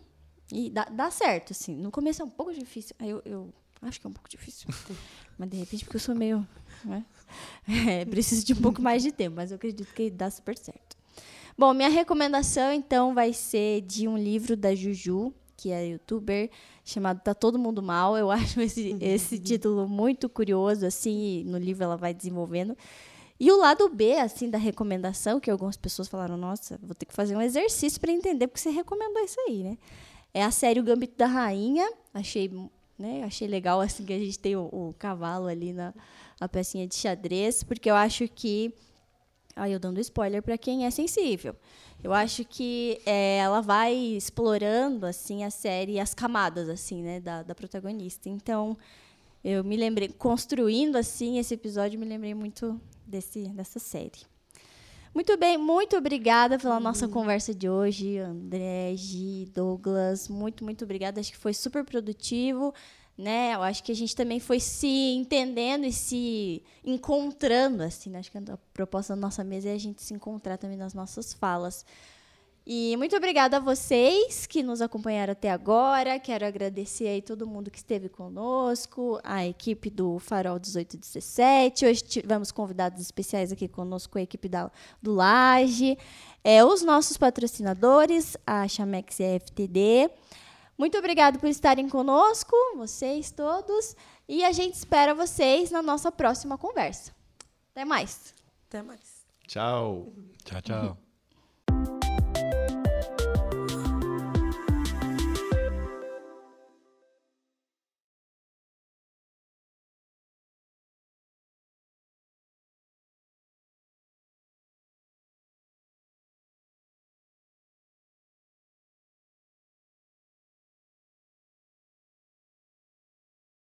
e dá, dá certo, assim. No começo é um pouco difícil. Aí Eu, eu acho que é um pouco difícil. mas, de repente, porque eu sou meio... Né? É, preciso de um pouco mais de tempo, mas eu acredito que dá super certo. Bom, minha recomendação, então, vai ser de um livro da Juju, que é youtuber, chamado Tá Todo Mundo Mal. Eu acho esse, esse título muito curioso, assim, no livro ela vai desenvolvendo. E o lado B, assim, da recomendação, que algumas pessoas falaram, nossa, vou ter que fazer um exercício para entender porque você recomendou isso aí, né? É a série O Gambito da Rainha. Achei, né, achei legal, assim, que a gente tem o, o cavalo ali na a pecinha de xadrez, porque eu acho que Aí eu dando spoiler para quem é sensível. Eu acho que é, ela vai explorando assim a série, as camadas assim, né, da, da protagonista. Então, eu me lembrei construindo assim esse episódio, me lembrei muito desse dessa série. Muito bem, muito obrigada pela nossa conversa de hoje, André, Gi, Douglas. Muito, muito obrigada. Acho que foi super produtivo, né? Eu acho que a gente também foi se entendendo e se encontrando, assim. né? Acho que a proposta da nossa mesa é a gente se encontrar também nas nossas falas. E muito obrigada a vocês que nos acompanharam até agora. Quero agradecer aí todo mundo que esteve conosco, a equipe do Farol 1817. Hoje tivemos convidados especiais aqui conosco, a equipe da, do Laje, é, os nossos patrocinadores, a Chamex e a FTD. Muito obrigada por estarem conosco, vocês todos, e a gente espera vocês na nossa próxima conversa. Até mais. Até mais. Tchau. Tchau, tchau. あ!